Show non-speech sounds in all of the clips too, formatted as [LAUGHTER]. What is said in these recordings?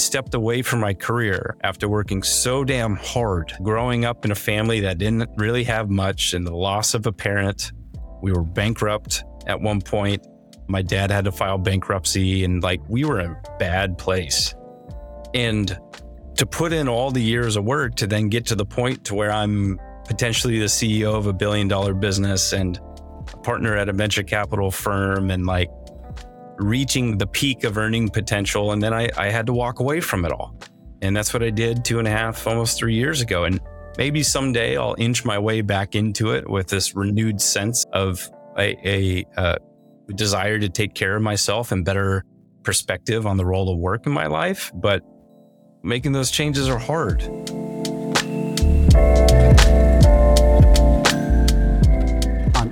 stepped away from my career after working so damn hard, growing up in a family that didn't really have much and the loss of a parent. We were bankrupt at one point. My dad had to file bankruptcy and like we were in a bad place. And to put in all the years of work to then get to the point to where I'm potentially the CEO of a billion dollar business and a partner at a venture capital firm and like reaching the peak of earning potential. And then I, I had to walk away from it all. And that's what I did two and a half, almost three years ago. And maybe someday I'll inch my way back into it with this renewed sense of a, a, a desire to take care of myself and better perspective on the role of work in my life. But making those changes are hard.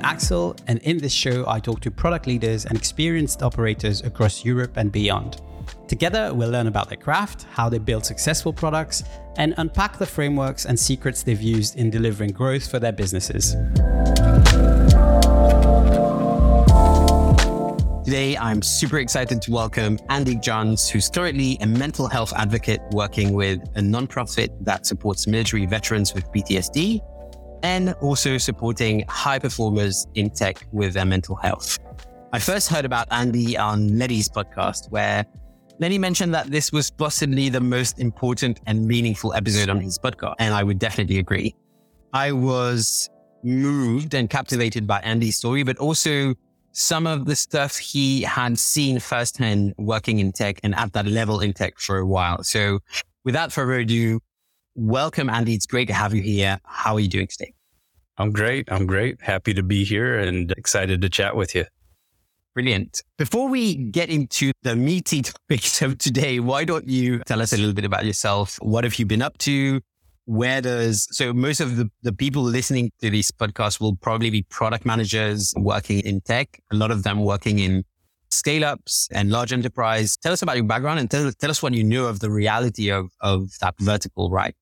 Axel, and in this show, I talk to product leaders and experienced operators across Europe and beyond. Together, we'll learn about their craft, how they build successful products, and unpack the frameworks and secrets they've used in delivering growth for their businesses. Today, I'm super excited to welcome Andy Johns, who's currently a mental health advocate working with a nonprofit that supports military veterans with PTSD and also supporting high performers in tech with their mental health. I first heard about Andy on Lenny's podcast, where Lenny mentioned that this was possibly the most important and meaningful episode on his podcast, and I would definitely agree. I was moved and captivated by Andy's story, but also some of the stuff he had seen firsthand working in tech and at that level in tech for a while. So without further ado, welcome, Andy. It's great to have you here. How are you doing today? I'm great. I'm great. Happy to be here and excited to chat with you. Brilliant. Before we get into the meaty [LAUGHS] topics of today, why don't you tell us a little bit about yourself? What have you been up to? Where does, so most of the, the people listening to this podcast will probably be product managers working in tech, a lot of them working in scale ups and large enterprise. Tell us about your background and tell, tell us what you know of the reality of, of that vertical, right?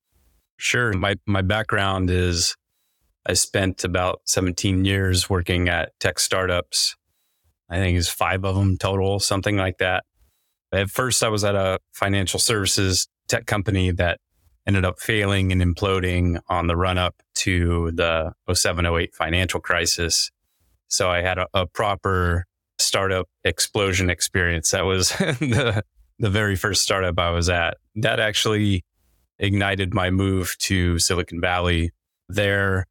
Sure. My, my background is I spent about 17 years working at tech startups. I think it's five of them total, something like that. At first, I was at a financial services tech company that ended up failing and imploding on the run up to the 07 08 financial crisis. So I had a, a proper startup explosion experience. That was [LAUGHS] the, the very first startup I was at. That actually ignited my move to Silicon Valley. There,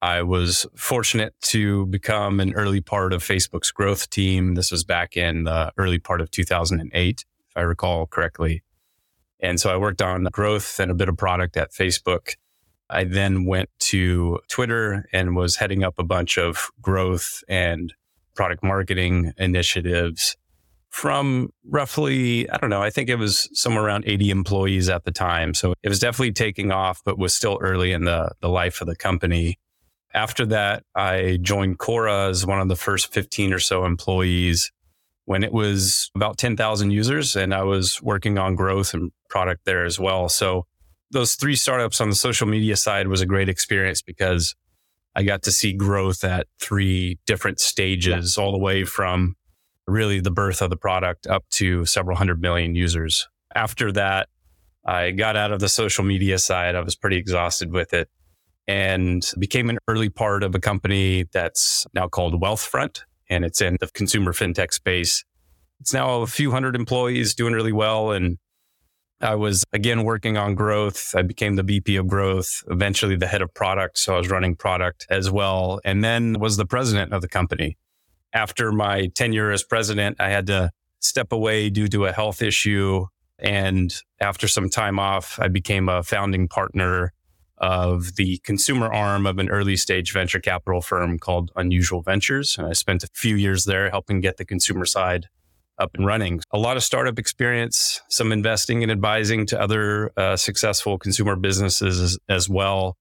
I was fortunate to become an early part of Facebook's growth team. This was back in the early part of 2008, if I recall correctly. And so I worked on growth and a bit of product at Facebook. I then went to Twitter and was heading up a bunch of growth and product marketing initiatives from roughly, I don't know, I think it was somewhere around 80 employees at the time. So it was definitely taking off, but was still early in the, the life of the company. After that, I joined Quora as one of the first 15 or so employees when it was about 10,000 users and I was working on growth and product there as well. So those three startups on the social media side was a great experience because I got to see growth at three different stages, yeah. all the way from really the birth of the product up to several hundred million users. After that, I got out of the social media side. I was pretty exhausted with it and became an early part of a company that's now called Wealthfront, and it's in the consumer fintech space. It's now a few hundred employees doing really well. And I was again working on growth. I became the VP of growth, eventually the head of product. So I was running product as well, and then was the president of the company. After my tenure as president, I had to step away due to a health issue. And after some time off, I became a founding partner of the consumer arm of an early stage venture capital firm called Unusual Ventures. And I spent a few years there helping get the consumer side up and running. A lot of startup experience, some investing and advising to other uh, successful consumer businesses as, as well.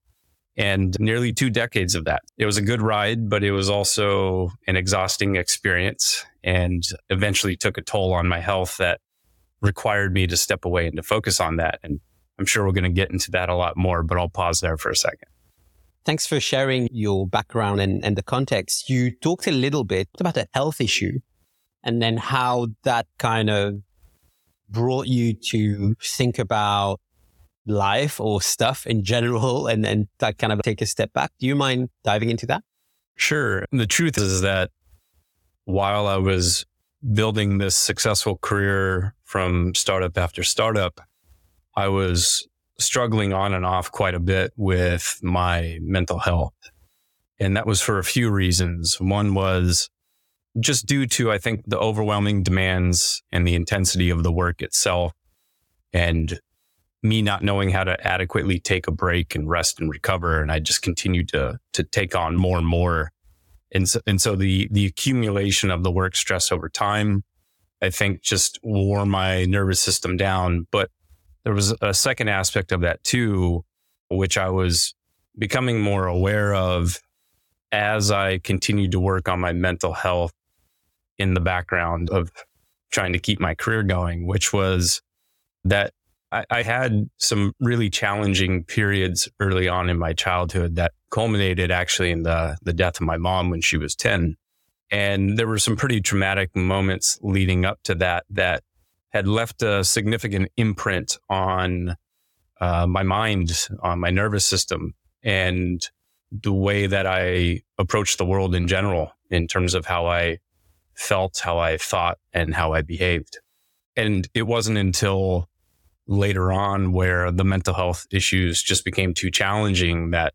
And nearly two decades of that. It was a good ride, but it was also an exhausting experience and eventually took a toll on my health that required me to step away and to focus on that. And I'm sure we're going to get into that a lot more, but I'll pause there for a second. Thanks for sharing your background and, and the context. You talked a little bit about a health issue and then how that kind of brought you to think about life or stuff in general [LAUGHS] and then that kind of take a step back. Do you mind diving into that? Sure. The truth is that while I was building this successful career from startup after startup, I was struggling on and off quite a bit with my mental health. And that was for a few reasons. One was just due to, I think, the overwhelming demands and the intensity of the work itself and me not knowing how to adequately take a break and rest and recover. And I just continued to, to take on more and more. And so, and so the, the accumulation of the work stress over time, I think just wore my nervous system down. But there was a second aspect of that too, which I was becoming more aware of as I continued to work on my mental health in the background of trying to keep my career going, which was that I, I, had some really challenging periods early on in my childhood that culminated actually in the, the death of my mom when she was 10. And there were some pretty traumatic moments leading up to that that had left a significant imprint on uh, my mind, on my nervous system, and the way that I approached the world in general in terms of how I felt, how I thought, and how I behaved. And it wasn't until later on where the mental health issues just became too challenging that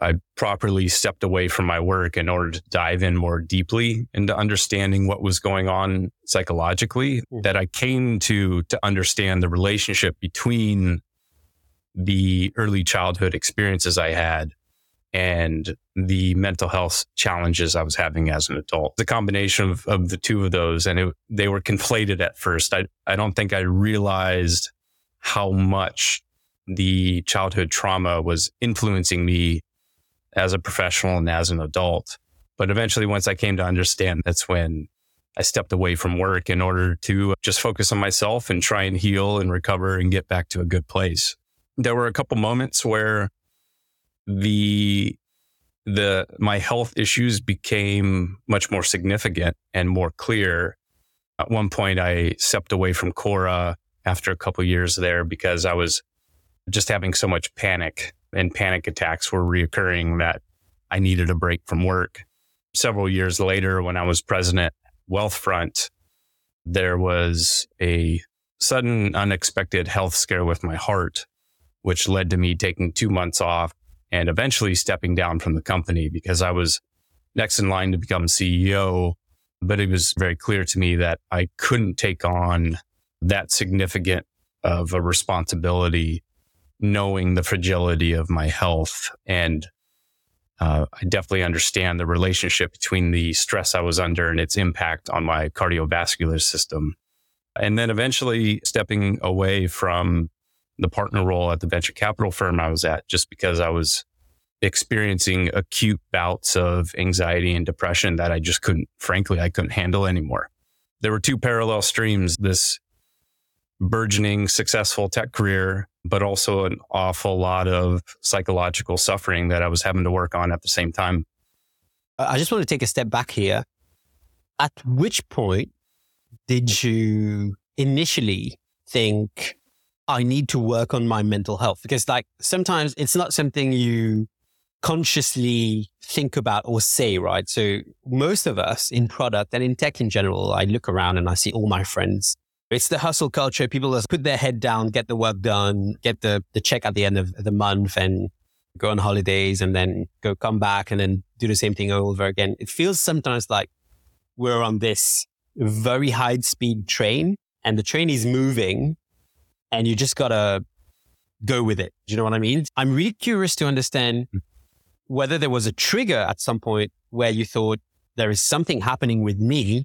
I properly stepped away from my work in order to dive in more deeply into understanding what was going on psychologically mm-hmm. that I came to to understand the relationship between the early childhood experiences I had and the mental health challenges I was having as an adult. The combination of, of the two of those, and it, they were conflated at first. I, I don't think I realized how much the childhood trauma was influencing me as a professional and as an adult. But eventually, once I came to understand, that's when I stepped away from work in order to just focus on myself and try and heal and recover and get back to a good place. There were a couple moments where the the my health issues became much more significant and more clear. At one point, I stepped away from Quora after a couple years there because I was just having so much panic and panic attacks were reoccurring that I needed a break from work. Several years later, when I was president Wealthfront, there was a sudden unexpected health scare with my heart, which led to me taking two months off and eventually stepping down from the company because I was next in line to become CEO. But it was very clear to me that I couldn't take on that significant of a responsibility, knowing the fragility of my health. And uh, I definitely understand the relationship between the stress I was under and its impact on my cardiovascular system. And then eventually stepping away from the partner role at the venture capital firm I was at just because I was experiencing acute bouts of anxiety and depression that I just couldn't, frankly, I couldn't handle anymore. There were two parallel streams this burgeoning, successful tech career, but also an awful lot of psychological suffering that I was having to work on at the same time. I just want to take a step back here. At which point did you initially think I need to work on my mental health because like sometimes it's not something you consciously think about or say, right? So most of us in product and in tech in general, I look around and I see all my friends. It's the hustle culture. People just put their head down, get the work done, get the, the check at the end of the month and go on holidays and then go come back and then do the same thing over again. It feels sometimes like we're on this very high speed train and the train is moving and you just gotta go with it. Do you know what I mean? I'm really curious to understand whether there was a trigger at some point where you thought there is something happening with me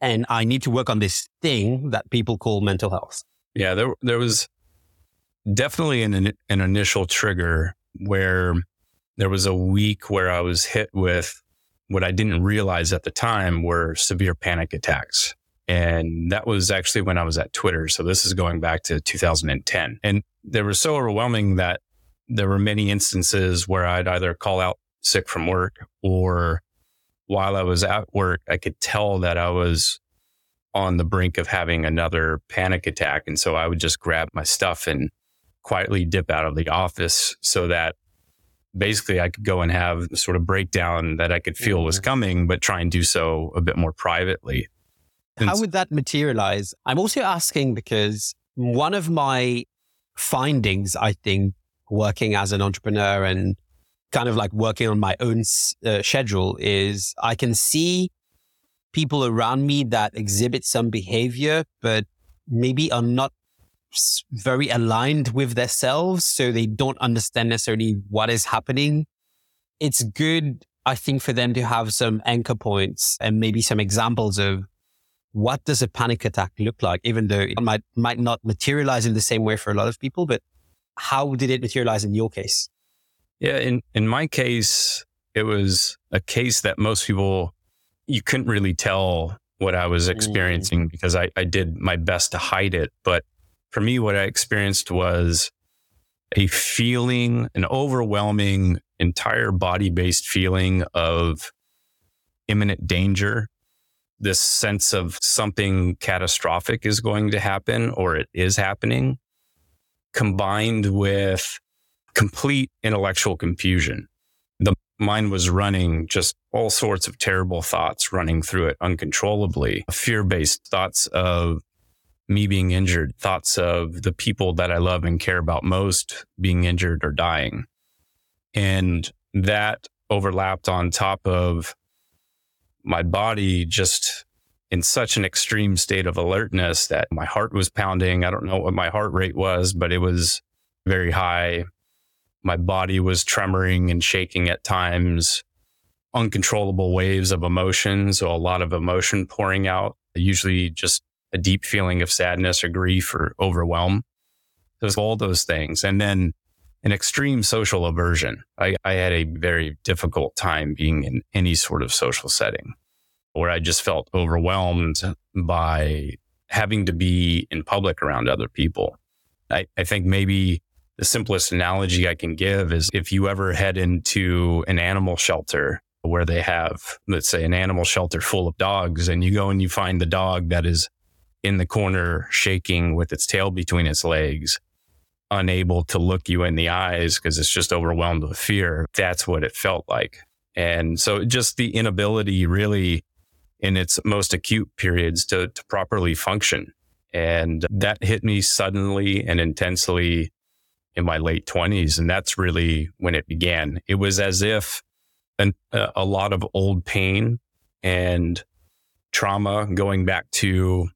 and I need to work on this thing that people call mental health. Yeah, there, there was definitely an, an initial trigger where there was a week where I was hit with what I didn't realize at the time were severe panic attacks. And that was actually when I was at Twitter. So this is going back to 2010. And they were so overwhelming that there were many instances where I'd either call out sick from work or while I was at work, I could tell that I was on the brink of having another panic attack. And so I would just grab my stuff and quietly dip out of the office so that basically I could go and have the sort of breakdown that I could feel mm-hmm. was coming, but try and do so a bit more privately. And How would that materialize? I'm also asking because one of my findings, I think, working as an entrepreneur and kind of like working on my own uh, schedule is I can see people around me that exhibit some behavior, but maybe are not very aligned with themselves. So they don't understand necessarily what is happening. It's good, I think, for them to have some anchor points and maybe some examples of what does a panic attack look like, even though it might, might not materialize in the same way for a lot of people, but how did it materialize in your case? Yeah, in, in my case, it was a case that most people, you couldn't really tell what I was mm. experiencing mm. because I, I did my best to hide it. But for me, what I experienced was a feeling, an overwhelming, entire body based feeling of imminent danger. This sense of something catastrophic is going to happen or it is happening, combined with complete intellectual confusion. The mind was running just all sorts of terrible thoughts running through it uncontrollably, fear based thoughts of me being injured, thoughts of the people that I love and care about most being injured or dying. And that overlapped on top of my body just in such an extreme state of alertness that my heart was pounding. I don't know what my heart rate was, but it was very high. My body was tremoring and shaking at times, uncontrollable waves of emotion. So a lot of emotion pouring out, usually just a deep feeling of sadness or grief or overwhelm. There's all those things. And then an extreme social aversion. I, I had a very difficult time being in any sort of social setting where I just felt overwhelmed by having to be in public around other people. I, I think maybe the simplest analogy I can give is if you ever head into an animal shelter where they have, let's say, an animal shelter full of dogs, and you go and you find the dog that is in the corner, shaking with its tail between its legs, unable to look you in the eyes because it's just overwhelmed with fear. That's what it felt like. And so just the inability really in its most acute periods to, to properly function. And that hit me suddenly and intensely in my late 20s. And that's really when it began. It was as if an, a lot of old pain and trauma going back to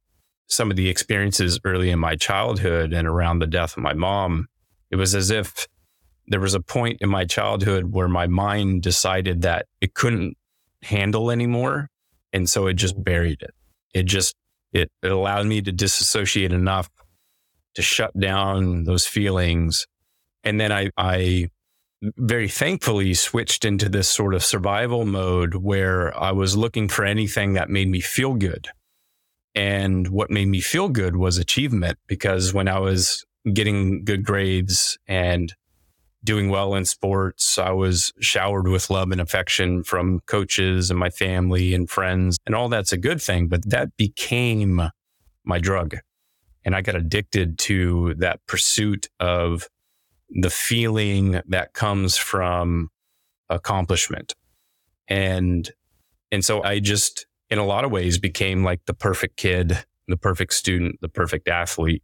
some of the experiences early in my childhood and around the death of my mom, it was as if there was a point in my childhood where my mind decided that it couldn't handle anymore. And so it just buried it. It just, it, it allowed me to disassociate enough to shut down those feelings. And then I, I very thankfully switched into this sort of survival mode where I was looking for anything that made me feel good. And what made me feel good was achievement because when I was getting good grades and doing well in sports, I was showered with love and affection from coaches and my family and friends. And all that's a good thing, but that became my drug. And I got addicted to that pursuit of the feeling that comes from accomplishment. And, and so I just in a lot of ways became like the perfect kid, the perfect student, the perfect athlete,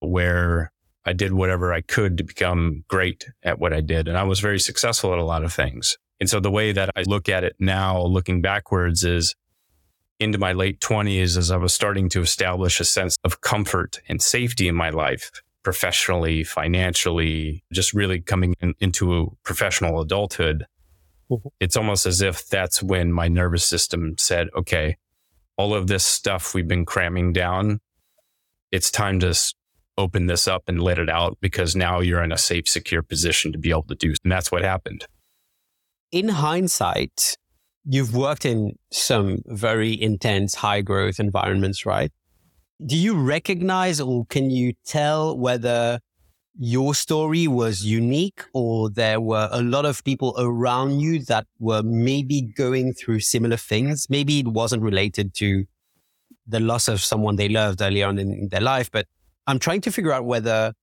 where I did whatever I could to become great at what I did. And I was very successful at a lot of things. And so the way that I look at it now, looking backwards, is into my late 20s as I was starting to establish a sense of comfort and safety in my life, professionally, financially, just really coming in, into a professional adulthood. Mm-hmm. It's almost as if that's when my nervous system said, okay, all of this stuff we've been cramming down, it's time to open this up and let it out because now you're in a safe, secure position to be able to do. And that's what happened. In hindsight, you've worked in some very intense, high growth environments, right? Do you recognize or can you tell whether your story was unique or there were a lot of people around you that were maybe going through similar things. Maybe it wasn't related to the loss of someone they loved early on in their life. But I'm trying to figure out whether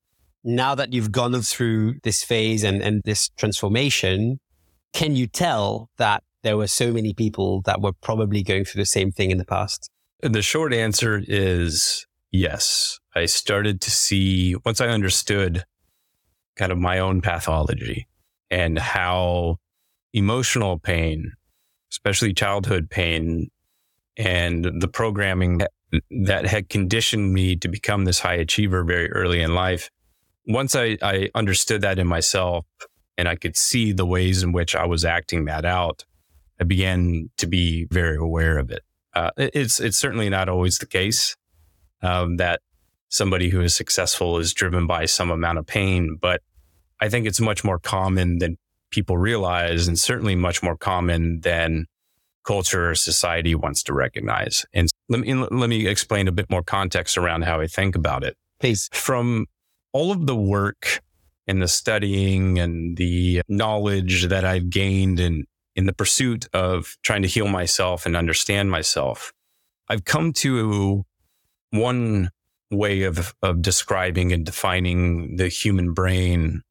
now that you've gone through this phase and, and this transformation, can you tell that there were so many people that were probably going through the same thing in the past? The short answer is yes. I started to see, once I understood kind of my own pathology and how emotional pain, especially childhood pain, and the programming that, that had conditioned me to become this high achiever very early in life. Once I, I understood that in myself and I could see the ways in which I was acting that out, I began to be very aware of it. Uh, it's it's certainly not always the case um, that somebody who is successful is driven by some amount of pain, but I think it's much more common than people realize, and certainly much more common than culture or society wants to recognize. And let me let me explain a bit more context around how I think about it. Please, from all of the work and the studying and the knowledge that I've gained in in the pursuit of trying to heal myself and understand myself, I've come to one way of, of describing and defining the human brain,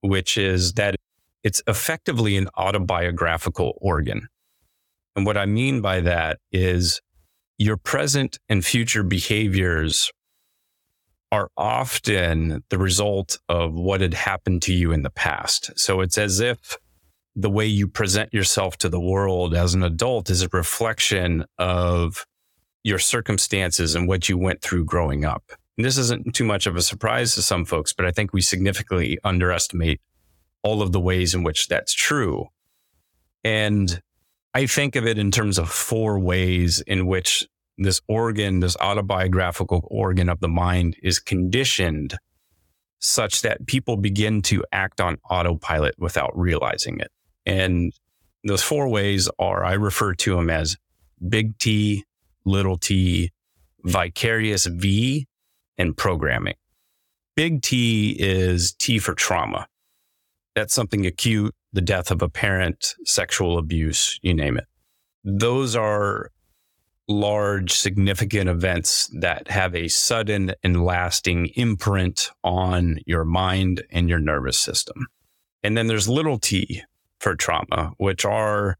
which is that it's effectively an autobiographical organ. And what I mean by that is your present and future behaviors are often the result of what had happened to you in the past. So it's as if the way you present yourself to the world as an adult is a reflection of your circumstances and what you went through growing up. And this isn't too much of a surprise to some folks, but I think we significantly underestimate all of the ways in which that's true. And I think of it in terms of four ways in which this organ, this autobiographical organ of the mind is conditioned such that people begin to act on autopilot without realizing it. And those four ways are, I refer to them as big T, little t, vicarious V, and programming. Big T is T for trauma. That's something acute, the death of a parent, sexual abuse, you name it. Those are large, significant events that have a sudden and lasting imprint on your mind and your nervous system. And then there's little t for trauma, which are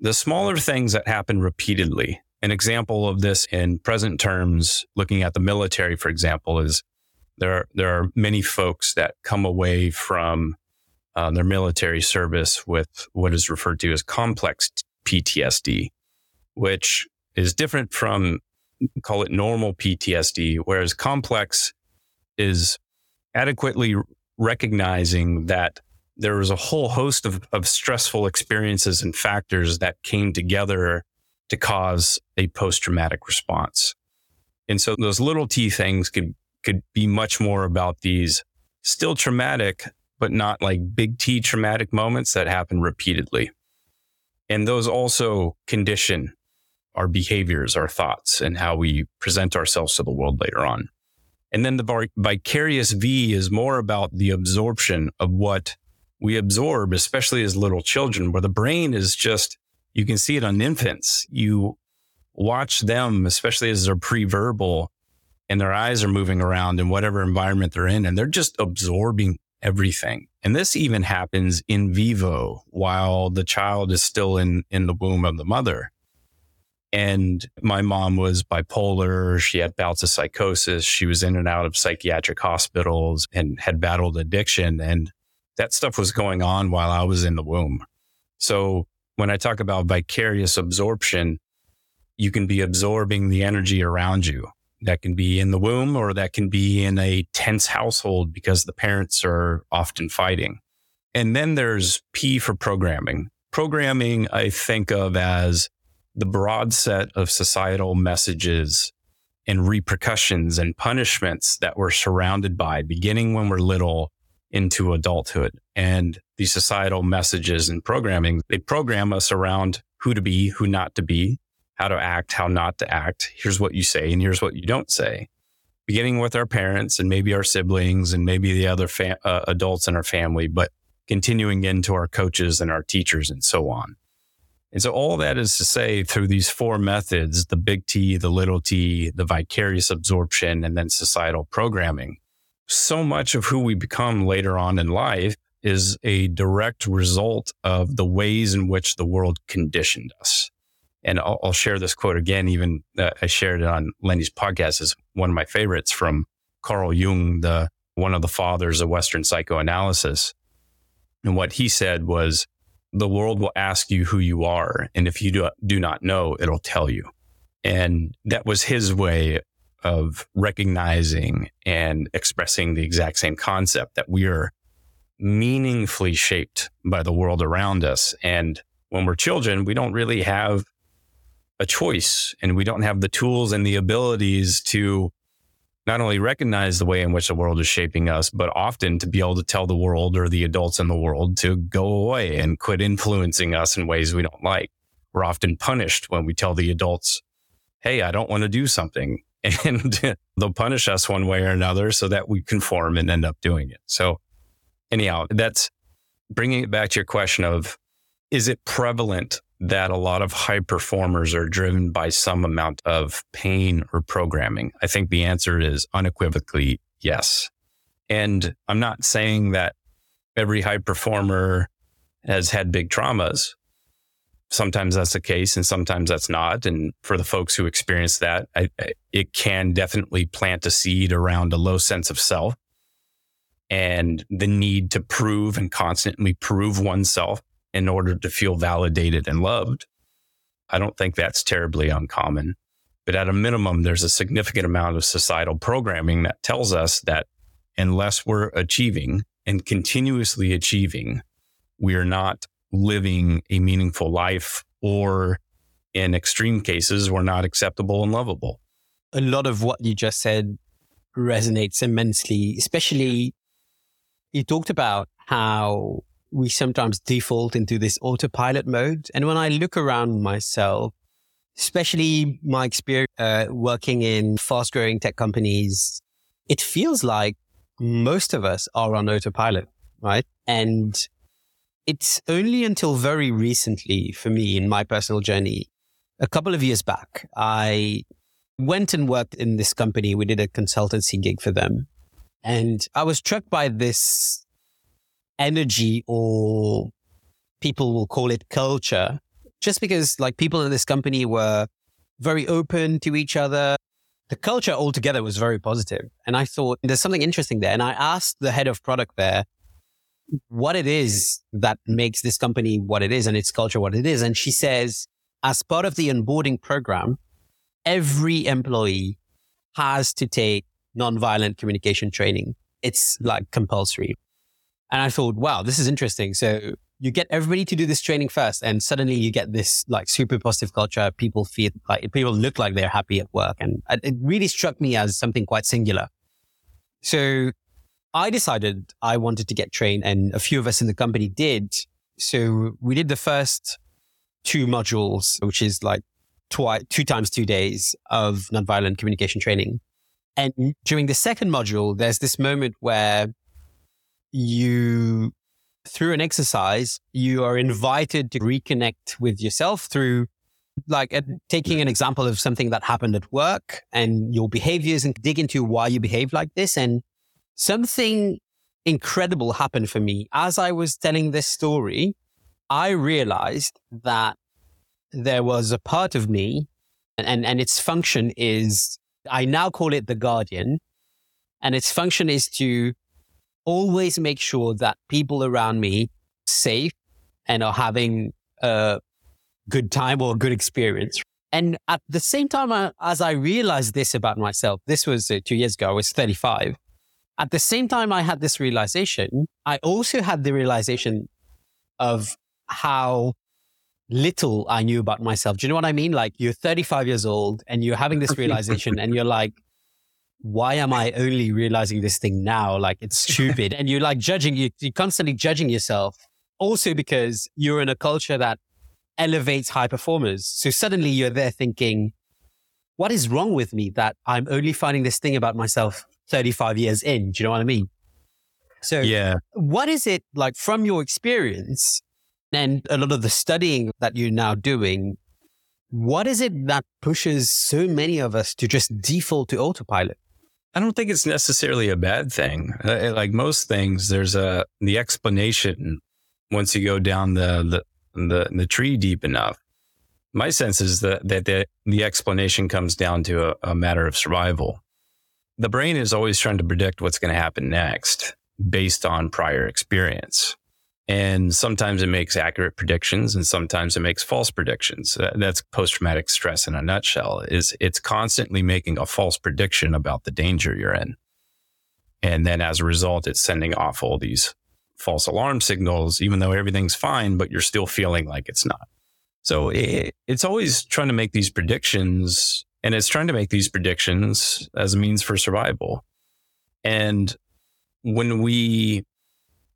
the smaller things that happen repeatedly. An example of this in present terms, looking at the military, for example, is there are, there are many folks that come away from uh, their military service with what is referred to as complex PTSD, which is different from call it normal PTSD, whereas complex is adequately recognizing that there was a whole host of, of stressful experiences and factors that came together to cause a post traumatic response. And so those little t things could, could be much more about these still traumatic, but not like big T traumatic moments that happen repeatedly. And those also condition our behaviors, our thoughts, and how we present ourselves to the world later on. And then the vicarious V is more about the absorption of what we absorb, especially as little children, where the brain is just you can see it on infants. You watch them, especially as they're pre-verbal and their eyes are moving around in whatever environment they're in, and they're just absorbing everything. And this even happens in vivo while the child is still in, in the womb of the mother. And my mom was bipolar. She had bouts of psychosis. She was in and out of psychiatric hospitals and had battled addiction. And that stuff was going on while I was in the womb. So when I talk about vicarious absorption, you can be absorbing the energy around you. That can be in the womb or that can be in a tense household because the parents are often fighting. And then there's P for programming. Programming, I think of as the broad set of societal messages and repercussions and punishments that we're surrounded by beginning when we're little into adulthood. And these societal messages and programming, they program us around who to be, who not to be, how to act, how not to act. Here's what you say and here's what you don't say. Beginning with our parents and maybe our siblings and maybe the other fa- uh, adults in our family, but continuing into our coaches and our teachers and so on. And so all that is to say through these four methods, the big T, the little T, the vicarious absorption, and then societal programming. So much of who we become later on in life is a direct result of the ways in which the world conditioned us. And I'll, I'll share this quote again, even uh, I shared it on Lenny's podcast is one of my favorites from Carl Jung, the one of the fathers of Western psychoanalysis. And what he said was, the world will ask you who you are. And if you do, do not know, it'll tell you. And that was his way of recognizing and expressing the exact same concept that we are meaningfully shaped by the world around us. And when we're children, we don't really have a choice and we don't have the tools and the abilities to not only recognize the way in which the world is shaping us, but often to be able to tell the world or the adults in the world to go away and quit influencing us in ways we don't like. We're often punished when we tell the adults, Hey, I don't want to do something. And [LAUGHS] they'll punish us one way or another so that we conform and end up doing it. So anyhow, that's bringing it back to your question of, is it prevalent that a lot of high performers are driven by some amount of pain or programming? I think the answer is unequivocally yes. And I'm not saying that every high performer has had big traumas. Sometimes that's the case and sometimes that's not. And for the folks who experience that, I, it can definitely plant a seed around a low sense of self and the need to prove and constantly prove oneself in order to feel validated and loved. I don't think that's terribly uncommon. But at a minimum, there's a significant amount of societal programming that tells us that unless we're achieving and continuously achieving, we are not living a meaningful life or in extreme cases, we're not acceptable and lovable. A lot of what you just said resonates immensely, especially you talked about how we sometimes default into this autopilot mode. And when I look around myself, especially my experience uh, working in fast growing tech companies, it feels like most of us are on autopilot, right? And it's only until very recently for me in my personal journey, a couple of years back, I went and worked in this company. We did a consultancy gig for them. And I was struck by this energy or people will call it culture, just because like people in this company were very open to each other. The culture altogether was very positive. And I thought there's something interesting there. And I asked the head of product there what it is that makes this company what it is and its culture what it is. And she says, as part of the onboarding program, every employee has to take nonviolent communication training. It's like compulsory. And I thought, wow, this is interesting. So you get everybody to do this training first, and suddenly you get this like super positive culture. People feel like people look like they're happy at work. And it really struck me as something quite singular. So I decided I wanted to get trained, and a few of us in the company did. So we did the first two modules, which is like two times two days of nonviolent communication training. And during the second module, there's this moment where you through an exercise, you are invited to reconnect with yourself through like taking an example of something that happened at work and your behaviors and dig into why you behave like this. And something incredible happened for me. As I was telling this story, I realized that there was a part of me and, and, and its function is, I now call it the guardian. And its function is to always make sure that people around me safe and are having a good time or a good experience. And at the same time, uh, as I realized this about myself, this was uh, two years ago, I was 35. At the same time, I had this realization. I also had the realization of how little I knew about myself. Do you know what I mean? Like you're 35 years old and you're having this realization and you're like, why am I only realizing this thing now? Like it's [LAUGHS] stupid. and you're like judging, you, you're constantly judging yourself. Also because you're in a culture that elevates high performers. So suddenly you're there thinking, what is wrong with me that I'm only finding this thing about myself 35 years in? Do you know what I mean? So yeah, what is it like from your experience? and a lot of the studying that you're now doing, what is it that pushes so many of us to just default to autopilot? I don't think it's necessarily a bad thing. Uh, like most things, there's a the explanation once you go down the the the, the tree deep enough. My sense is that that the, the explanation comes down to a, a matter of survival. The brain is always trying to predict what's going to happen next based on prior experience. And sometimes it makes accurate predictions and sometimes it makes false predictions. That's post traumatic stress in a nutshell is it's constantly making a false prediction about the danger you're in. And then as a result, it's sending off all these false alarm signals, even though everything's fine, but you're still feeling like it's not. So it, it's always trying to make these predictions and it's trying to make these predictions as a means for survival. And when we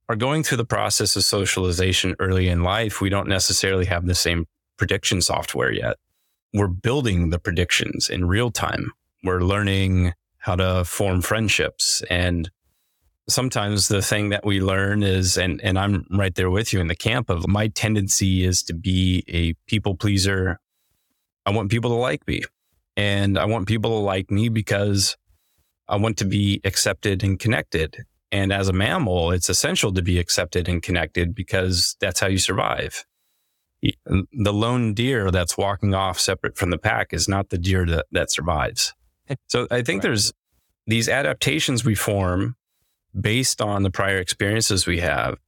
are going through the process of socialization early in life, we don't necessarily have the same prediction software yet. We're building the predictions in real time. We're learning how to form friendships. And sometimes the thing that we learn is, and, and I'm right there with you in the camp of my tendency is to be a people pleaser. I want people to like me and I want people to like me because I want to be accepted and connected. And as a mammal, it's essential to be accepted and connected because that's how you survive. The lone deer that's walking off separate from the pack is not the deer that, that survives. [LAUGHS] So I think right. there's these adaptations we form based on the prior experiences we have,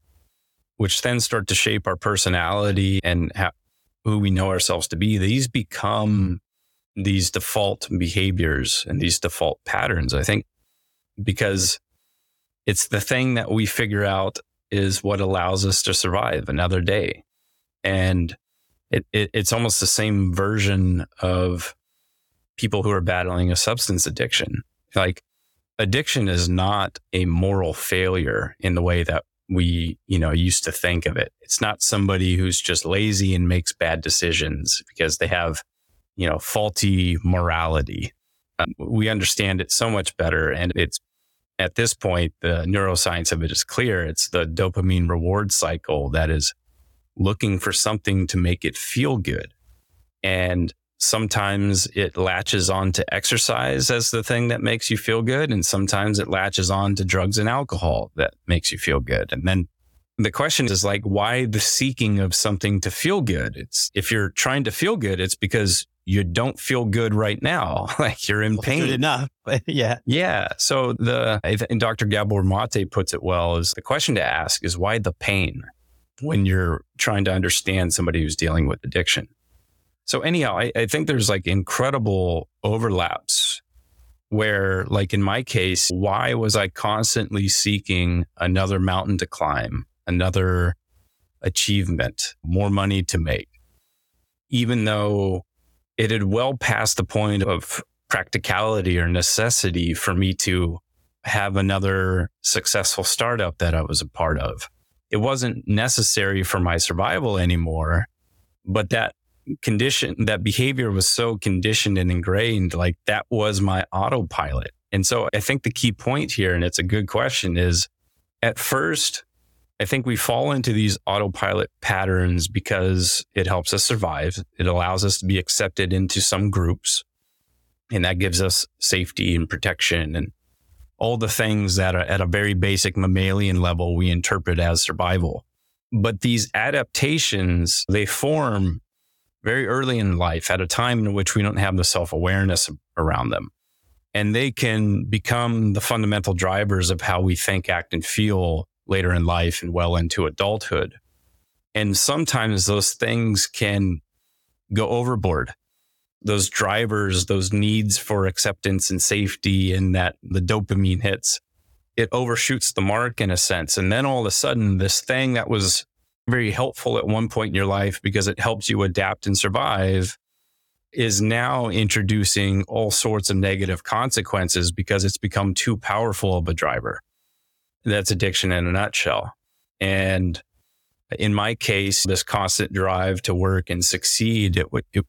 which then start to shape our personality and how, who we know ourselves to be. These become these default behaviors and these default patterns, I think, because it's the thing that we figure out is what allows us to survive another day. And it, it, it's almost the same version of people who are battling a substance addiction. Like addiction is not a moral failure in the way that we, you know, used to think of it. It's not somebody who's just lazy and makes bad decisions because they have, you know, faulty morality. Um, we understand it so much better and it's at this point, the neuroscience of it is clear. It's the dopamine reward cycle that is looking for something to make it feel good. And sometimes it latches on to exercise as the thing that makes you feel good. And sometimes it latches on to drugs and alcohol that makes you feel good. And then the question is like, why the seeking of something to feel good? It's if you're trying to feel good, it's because you don't feel good right now. [LAUGHS] like you're in pain. Good enough. [LAUGHS] yeah. Yeah. So the, and Dr. Gabor Mate puts it well is the question to ask is why the pain when you're trying to understand somebody who's dealing with addiction? So anyhow, I, I think there's like incredible overlaps where like in my case, why was I constantly seeking another mountain to climb, another achievement, more money to make? Even though it had well passed the point of practicality or necessity for me to have another successful startup that I was a part of. It wasn't necessary for my survival anymore, but that condition, that behavior was so conditioned and ingrained, like that was my autopilot. And so I think the key point here, and it's a good question, is at first, I think we fall into these autopilot patterns because it helps us survive. It allows us to be accepted into some groups. And that gives us safety and protection and all the things that are at a very basic mammalian level we interpret as survival. But these adaptations, they form very early in life at a time in which we don't have the self awareness around them. And they can become the fundamental drivers of how we think, act, and feel later in life and well into adulthood. And sometimes those things can go overboard. Those drivers, those needs for acceptance and safety, and that the dopamine hits, it overshoots the mark in a sense. And then all of a sudden, this thing that was very helpful at one point in your life because it helps you adapt and survive is now introducing all sorts of negative consequences because it's become too powerful of a driver that's addiction in a nutshell. And in my case, this constant drive to work and succeed, it, it,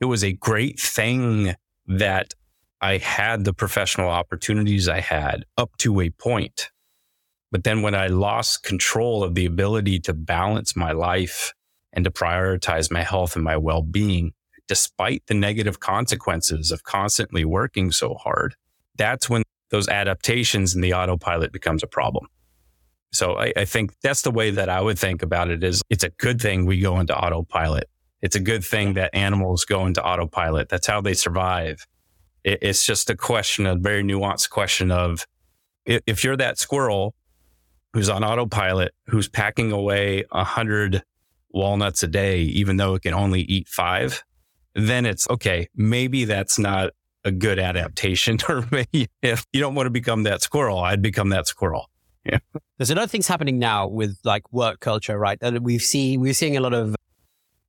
it was a great thing that I had the professional opportunities I had up to a point. But then when I lost control of the ability to balance my life and to prioritize my health and my well being, despite the negative consequences of constantly working so hard, that's when those adaptations in the autopilot becomes a problem. So I, I, think that's the way that I would think about it is it's a good thing we go into autopilot. It's a good thing that animals go into autopilot. That's how they survive. It, it's just a question, a very nuanced question of if you're that squirrel who's on autopilot, who's packing away a hundred walnuts a day, even though it can only eat five, then it's okay. Maybe that's not a good adaptation. [LAUGHS] Or maybe if you don't want to become that squirrel, I'd become that squirrel. Yeah. There's a lot of things happening now with like work culture, right? That we've seen, we're seeing a lot of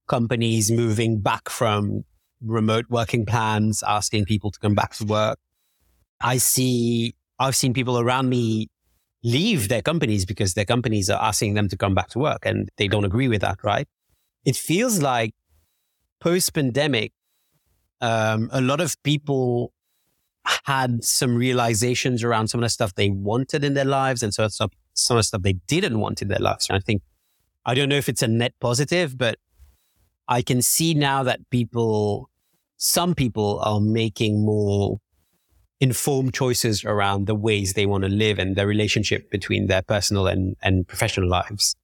companies moving back from remote working plans, asking people to come back to work. I see, I've seen people around me leave their companies because their companies are asking them to come back to work and they don't agree with that, right? It feels like post pandemic, um, a lot of people had some realizations around some of the stuff they wanted in their lives and so some, some of the stuff they didn't want in their lives. And I think, I don't know if it's a net positive, but I can see now that people, some people are making more informed choices around the ways they want to live and the relationship between their personal and, and professional lives.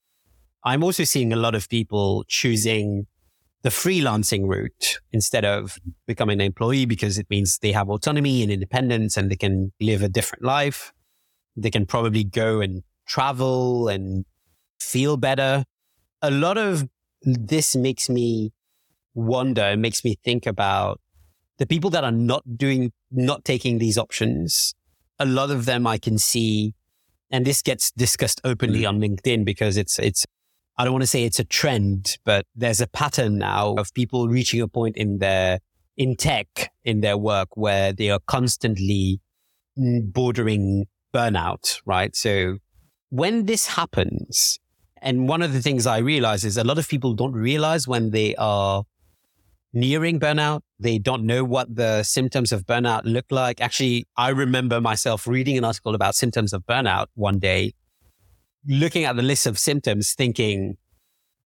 I'm also seeing a lot of people choosing the freelancing route instead of becoming an employee because it means they have autonomy and independence and they can live a different life. They can probably go and travel and feel better. A lot of this makes me wonder, it makes me think about the people that are not doing, not taking these options. A lot of them I can see, and this gets discussed openly mm. on LinkedIn because it's, it's, I don't want to say it's a trend, but there's a pattern now of people reaching a point in their, in tech, in their work where they are constantly bordering burnout, right? So when this happens, and one of the things I realize is a lot of people don't realize when they are nearing burnout. They don't know what the symptoms of burnout look like. Actually, I remember myself reading an article about symptoms of burnout one day, looking at the list of symptoms, thinking,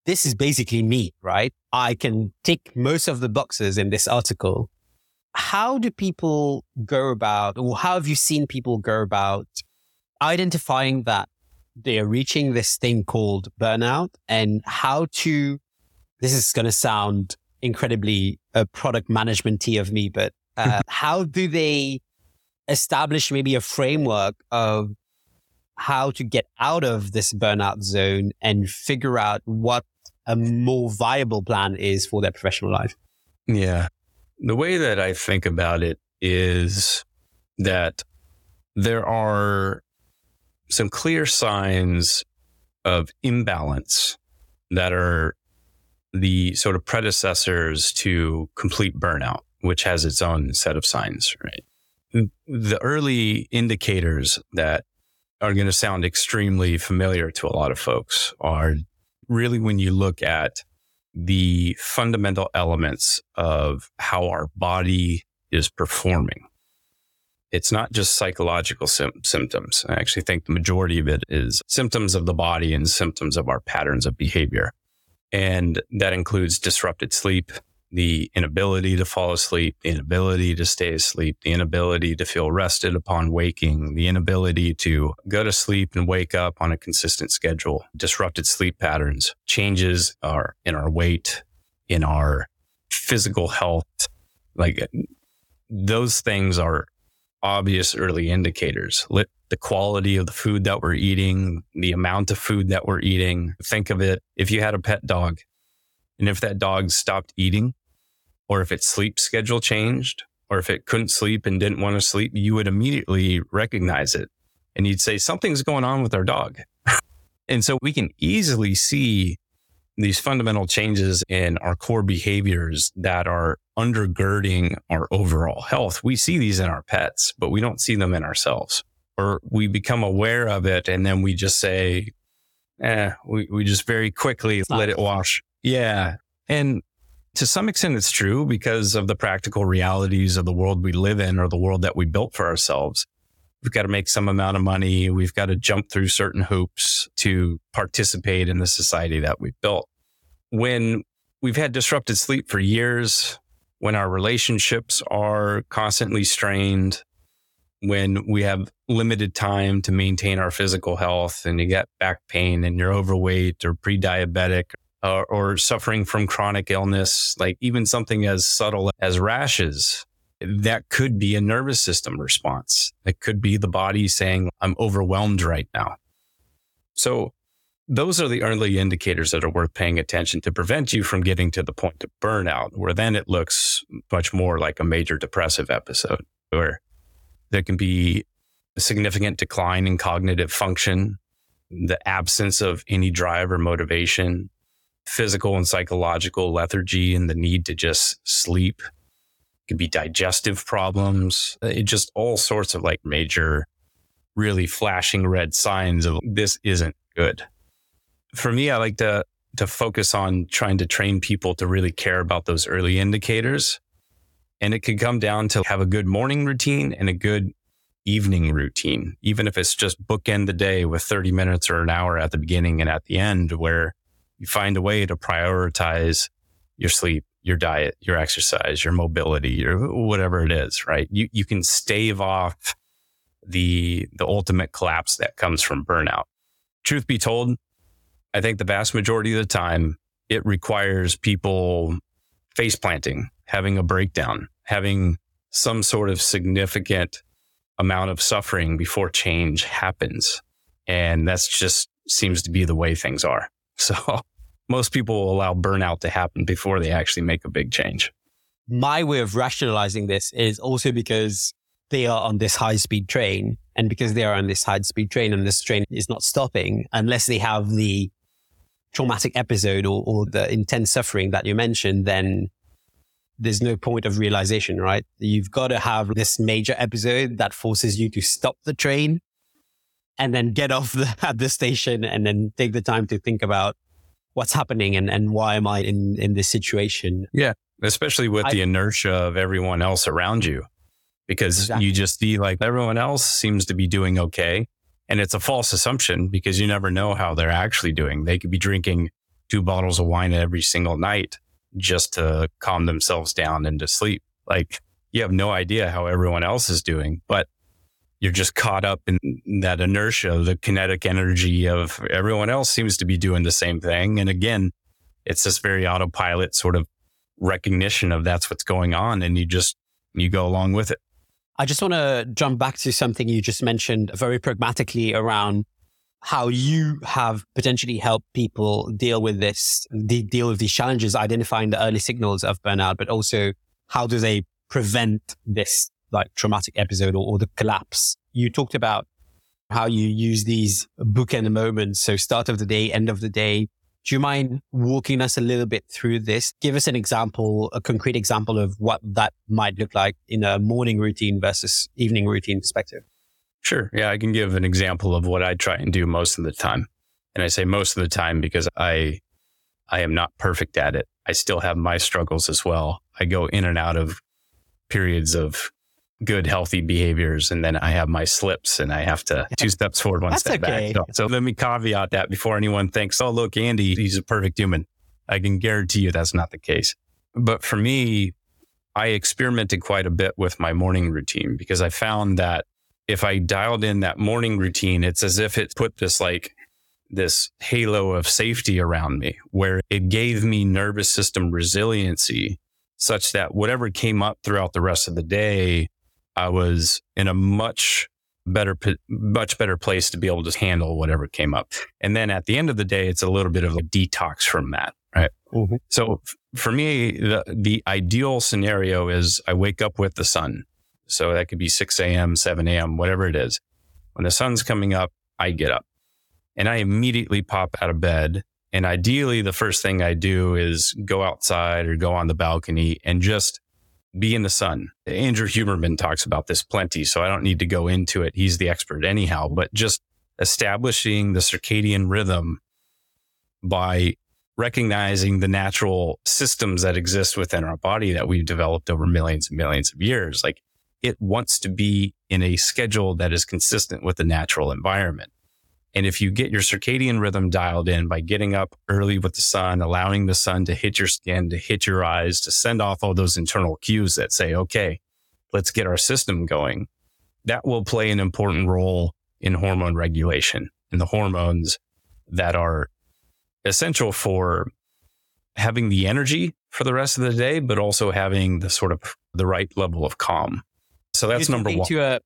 this is basically me, right? I can tick most of the boxes in this article. How do people go about, or how have you seen people go about identifying that they are reaching this thing called burnout and how to, this is going to sound incredibly a product management of me, but uh, [LAUGHS] how do they establish maybe a framework of how to get out of this burnout zone and figure out what a more viable plan is for their professional life? Yeah. The way that I think about it is that there are some clear signs of imbalance that are the sort of predecessors to complete burnout, which has its own set of signs, right? The early indicators that are going to sound extremely familiar to a lot of folks are really when you look at the fundamental elements of how our body is performing. It's not just psychological sim- symptoms. I actually think the majority of it is symptoms of the body and symptoms of our patterns of behavior. And that includes disrupted sleep, the inability to fall asleep, the inability to stay asleep, the inability to feel rested upon waking, the inability to go to sleep and wake up on a consistent schedule, disrupted sleep patterns, changes are in our weight, in our physical health. Like those things are obvious early indicators the quality of the food that we're eating, the amount of food that we're eating. Think of it if you had a pet dog and if that dog stopped eating, or if its sleep schedule changed, or if it couldn't sleep and didn't want to sleep, you would immediately recognize it. And you'd say, something's going on with our dog. [LAUGHS] and so we can easily see these fundamental changes in our core behaviors that are undergirding our overall health. We see these in our pets, but we don't see them in ourselves or we become aware of it and then we just say, eh, we, we just very quickly let it wash. Yeah. And to some extent, it's true because of the practical realities of the world we live in or the world that we built for ourselves. we've got to make some amount of money. We've got to jump through certain hoops to participate in the society that we've built. When we've had disrupted sleep for years, when our relationships are constantly strained, when we have limited time to maintain our physical health and you get back pain and you're overweight or pre-diabetic or, or suffering from chronic illness, like even something as subtle as rashes, that could be a nervous system response. It could be the body saying, I'm overwhelmed right now. So those are the early indicators that are worth paying attention to prevent you from getting to the point of burnout, where then it looks much more like a major depressive episode, where there can be a significant decline in cognitive function, the absence of any drive or motivation, physical and psychological lethargy, and the need to just sleep. It could be digestive problems, uh, it just all sorts of like major, really flashing red signs of this isn't good for me, I like to to focus on trying to train people to really care about those early indicators. And it could come down to have a good morning routine and a good evening routine, even if it's just bookend the day with 30 minutes or an hour at the beginning and at the end, where you find a way to prioritize your sleep, your diet, your exercise, your mobility, your whatever it is, right? You, you can stave off the, the ultimate collapse that comes from burnout. Truth be told, I think the vast majority of the time, it requires people face planting, having a breakdown, having some sort of significant amount of suffering before change happens. And that's just seems to be the way things are. [LAUGHS] So most people will allow burnout to happen before they actually make a big change. My way of rationalizing this is also because they are on this high speed train. And because they are on this high speed train and this train is not stopping unless they have the traumatic episode or, or the intense suffering that you mentioned, then there's no point of realization, right? You've got to have this major episode that forces you to stop the train and then get off the, [LAUGHS] at the station and then take the time to think about what's happening and, and why am I in, in this situation? Yeah. Especially with I, the inertia of everyone else around you, because exactly. you just see like everyone else seems to be doing okay. And it's a false assumption because you never know how they're actually doing. They could be drinking two bottles of wine every single night just to calm themselves down and to sleep. Like you have no idea how everyone else is doing, but you're just caught up in that inertia, the kinetic energy of everyone else seems to be doing the same thing. And again, it's this very autopilot sort of recognition of that's what's going on. And you just, you go along with it. I just want to jump back to something you just mentioned very pragmatically around how you have potentially helped people deal with this, deal with these challenges, identifying the early signals of burnout, but also how do they prevent this like traumatic episode or, or the collapse? You talked about how you use these bookend moments. So start of the day, end of the day, do you mind walking us a little bit through this? Give us an example, a concrete example of what that might look like in a morning routine versus evening routine perspective. Sure. Yeah, I can give an example of what I try and do most of the time. And I say most of the time because I I am not perfect at it. I still have my struggles as well. I go in and out of periods of good, healthy behaviors. And then I have my slips and I have to two steps forward, one That's step okay. back. So, so let me caveat that before anyone thinks, oh, look, Andy, he's a perfect human. I can guarantee you that's not the case. But for me, I experimented quite a bit with my morning routine because I found that if I dialed in that morning routine, it's as if it put this like this halo of safety around me where it gave me nervous system resiliency such that whatever came up throughout the rest of the day, I was in a much better, much better place to be able to handle whatever came up. And then at the end of the day, it's a little bit of a detox from that. Right. Mm-hmm. So for me, the, the ideal scenario is I wake up with the sun. So that could be 6 a.m., 7 a.m., whatever it is. When the sun's coming up, I get up and I immediately pop out of bed. And ideally, the first thing I do is go outside or go on the balcony and just be in the sun. Andrew Huberman talks about this plenty, so I don't need to go into it. He's the expert anyhow, but just establishing the circadian rhythm by recognizing the natural systems that exist within our body that we've developed over millions and millions of years. Like it wants to be in a schedule that is consistent with the natural environment. And if you get your circadian rhythm dialed in by getting up early with the sun, allowing the sun to hit your skin, to hit your eyes, to send off all those internal cues that say, okay, let's get our system going, that will play an important role in hormone regulation and the hormones that are essential for having the energy for the rest of the day, but also having the sort of the right level of calm. So that's number one. To a,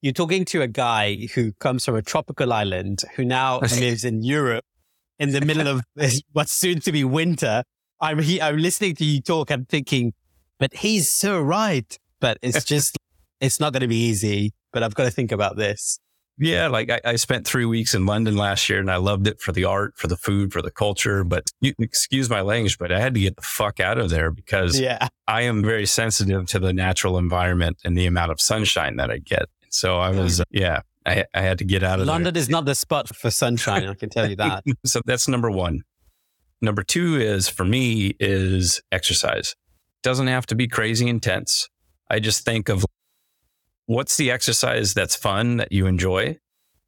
you're talking to a guy who comes from a tropical island who now lives in Europe in the middle of what's soon to be winter. I'm he, I'm listening to you talk. I'm thinking, but he's so right. But it's [LAUGHS] just, it's not going to be easy. But I've got to think about this. Yeah, like I, I, spent three weeks in London last year and I loved it for the art, for the food, for the culture. But you excuse my language, but I had to get the fuck out of there because yeah. I am very sensitive to the natural environment and the amount of sunshine that I get. So I was, yeah, I, I, had to get out of London there. Is not the spot for sunshine. I can tell you that. [LAUGHS] so that's number one. Number two is for me is exercise. Doesn't have to be crazy intense. I just think of what's the exercise that's fun that you enjoy?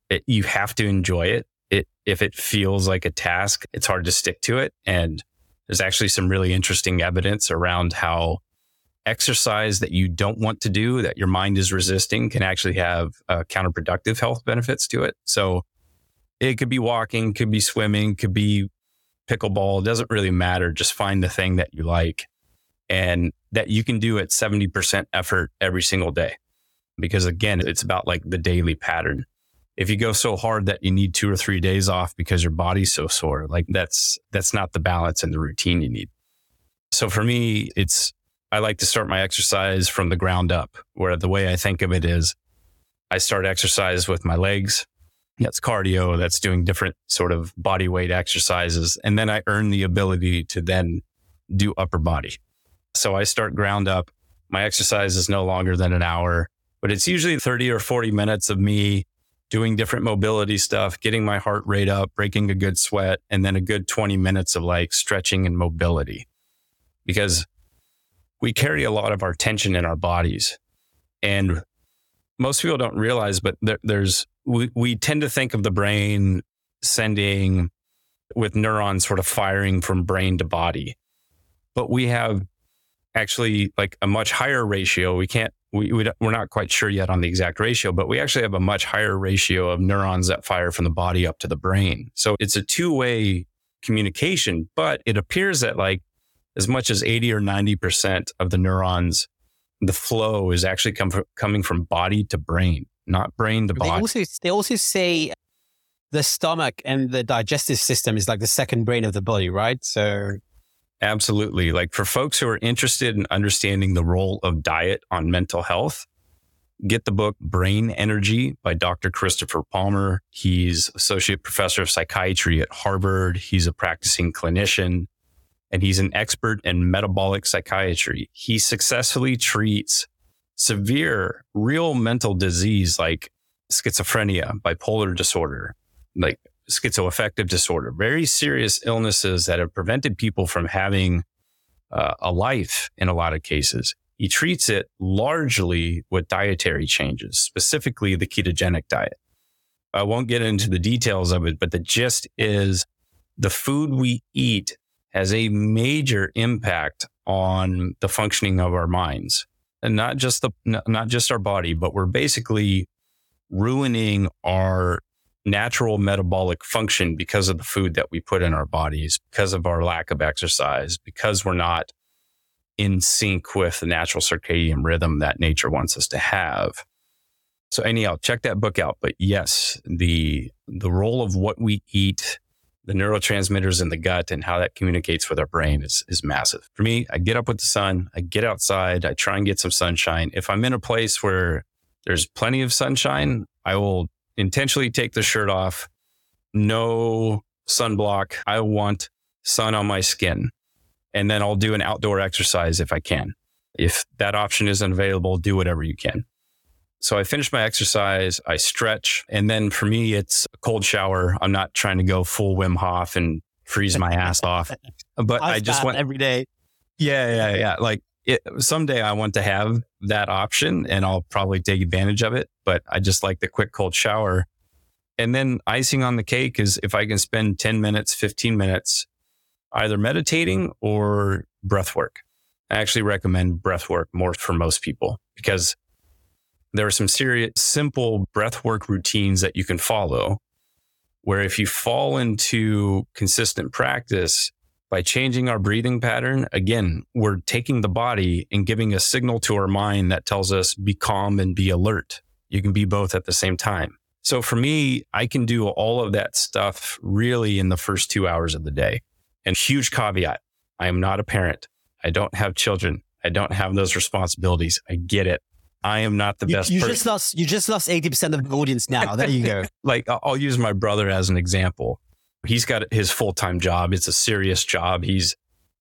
It, you have to enjoy it. It if it feels like a task, it's hard to stick to it. And there's actually some really interesting evidence around how exercise that you don't want to do, that your mind is resisting, can actually have uh, counterproductive health benefits to it. So it could be walking, could be swimming, could be pickleball. It doesn't really matter. Just find the thing that you like and that you can do at 70% effort every single day because again, it's about like the daily pattern. If you go so hard that you need two or three days off because your body's so sore, like that's, that's not the balance and the routine you need. So for me, it's, I like to start my exercise from the ground up, where the way I think of it is I start exercise with my legs. That's cardio. That's doing different sort of body weight exercises. And then I earn the ability to then do upper body. So I start ground up. My exercise is no longer than an hour but it's usually 30 or 40 minutes of me doing different mobility stuff, getting my heart rate up, breaking a good sweat, and then a good 20 minutes of like stretching and mobility. Because we carry a lot of our tension in our bodies. And most people don't realize, but there, there's, we, we tend to think of the brain sending with neurons sort of firing from brain to body. But we have actually like a much higher ratio. We can't we, we we're not quite sure yet on the exact ratio, but we actually have a much higher ratio of neurons that fire from the body up to the brain. So it's a two way communication, but it appears that like as much as 80 or 90% of the neurons, the flow is actually come from, coming from body to brain, not brain to body. They also, they also say the stomach and the digestive system is like the second brain of the body, right? So Absolutely. Like for folks who are interested in understanding the role of diet on mental health, get the book Brain Energy by Dr. Christopher Palmer. He's associate professor of psychiatry at Harvard. He's a practicing clinician and he's an expert in metabolic psychiatry. He successfully treats severe real mental disease like schizophrenia, bipolar disorder, like schizoaffective disorder, very serious illnesses that have prevented people from having uh, a life in a lot of cases. He treats it largely with dietary changes, specifically the ketogenic diet. I won't get into the details of it, but the gist is the food we eat has a major impact on the functioning of our minds and not just the, not just our body, but we're basically ruining our natural metabolic function because of the food that we put in our bodies, because of our lack of exercise, because we're not in sync with the natural circadian rhythm that nature wants us to have. So anyhow, check that book out. But yes, the the role of what we eat, the neurotransmitters in the gut and how that communicates with our brain is is massive. For me, I get up with the sun, I get outside, I try and get some sunshine. If I'm in a place where there's plenty of sunshine, I will intentionally take the shirt off. No sunblock. I want sun on my skin. And then I'll do an outdoor exercise if I can. If that option isn't available, do whatever you can. So I finish my exercise, I stretch, and then for me, it's a cold shower. I'm not trying to go full Wim Hof and freeze my ass [LAUGHS] off, but I just want every day. Yeah, yeah, yeah. Like it, someday I want to have that option and I'll probably take advantage of it. But I just like the quick cold shower. And then icing on the cake is if I can spend 10 minutes, 15 minutes either meditating or breath work. I actually recommend breath work more for most people because there are some serious, simple breath work routines that you can follow where if you fall into consistent practice, by changing our breathing pattern, again, we're taking the body and giving a signal to our mind that tells us be calm and be alert. You can be both at the same time. So for me, I can do all of that stuff really in the first two hours of the day. And huge caveat I am not a parent. I don't have children. I don't have those responsibilities. I get it. I am not the you, best. You person. just lost. You just lost eighty percent of the audience now. There you go. [LAUGHS] like I'll use my brother as an example. He's got his full time job. It's a serious job. He's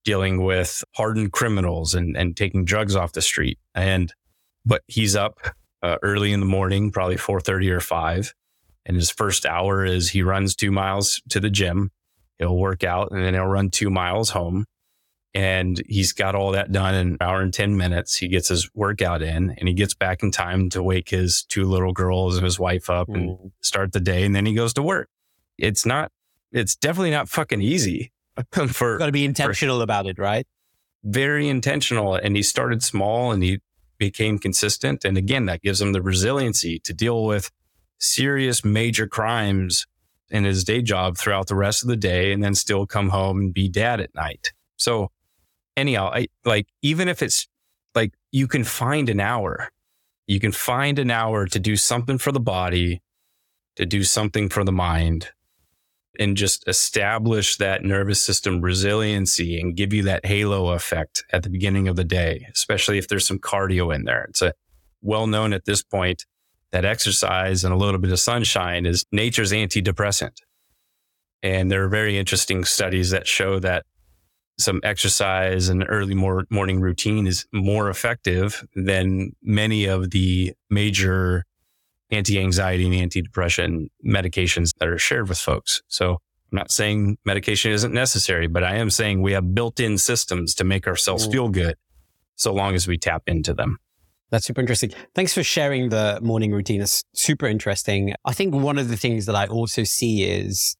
dealing with hardened criminals and, and taking drugs off the street. And, but he's up uh, early in the morning, probably 4.30 or 5. And his first hour is he runs two miles to the gym. He'll work out and then he'll run two miles home. And he's got all that done in an hour and 10 minutes. He gets his workout in and he gets back in time to wake his two little girls and his wife up mm. and start the day. And then he goes to work. It's not it's definitely not fucking easy [LAUGHS] for got to be intentional for, about it, right? Very intentional. And he started small and he became consistent. And again, that gives him the resiliency to deal with serious major crimes in his day job throughout the rest of the day and then still come home and be dad at night. So anyhow, I like, even if it's like you can find an hour, you can find an hour to do something for the body, to do something for the mind and just establish that nervous system resiliency and give you that halo effect at the beginning of the day, especially if there's some cardio in there. It's a well known at this point that exercise and a little bit of sunshine is nature's antidepressant. And there are very interesting studies that show that some exercise and early mor- morning routine is more effective than many of the major anti-anxiety and anti-depression medications that are shared with folks. So I'm not saying medication isn't necessary, but I am saying we have built-in systems to make ourselves mm. feel good so long as we tap into them. That's super interesting. Thanks for sharing the morning routine. It's super interesting. I think one of the things that I also see is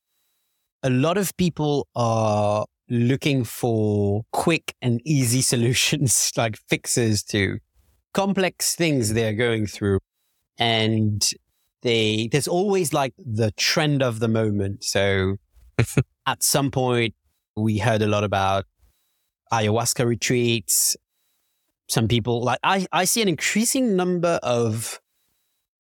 a lot of people are looking for quick and easy [LAUGHS] solutions, like fixes to complex things they're going through and they there's always like the trend of the moment. So [LAUGHS] at some point we heard a lot about ayahuasca retreats. Some people like I, I see an increasing number of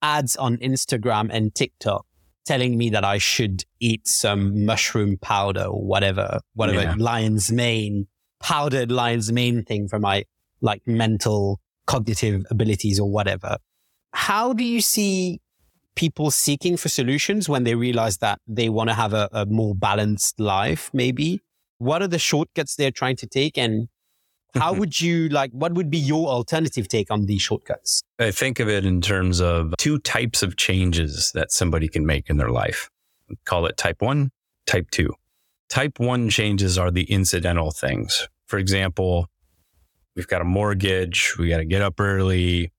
ads on Instagram and TikTok telling me that I should eat some mushroom powder or whatever, whatever yeah. lion's mane, powdered lion's mane thing for my like mental cognitive abilities or whatever. How do you see people seeking for solutions when they realize that they want to have a, a more balanced life, maybe? What are the shortcuts they're trying to take? And how would you like, what would be your alternative take on these shortcuts? I think of it in terms of two types of changes that somebody can make in their life. Call it type one, type two. Type one changes are the incidental things. For example, we've got a mortgage, we got to get up early,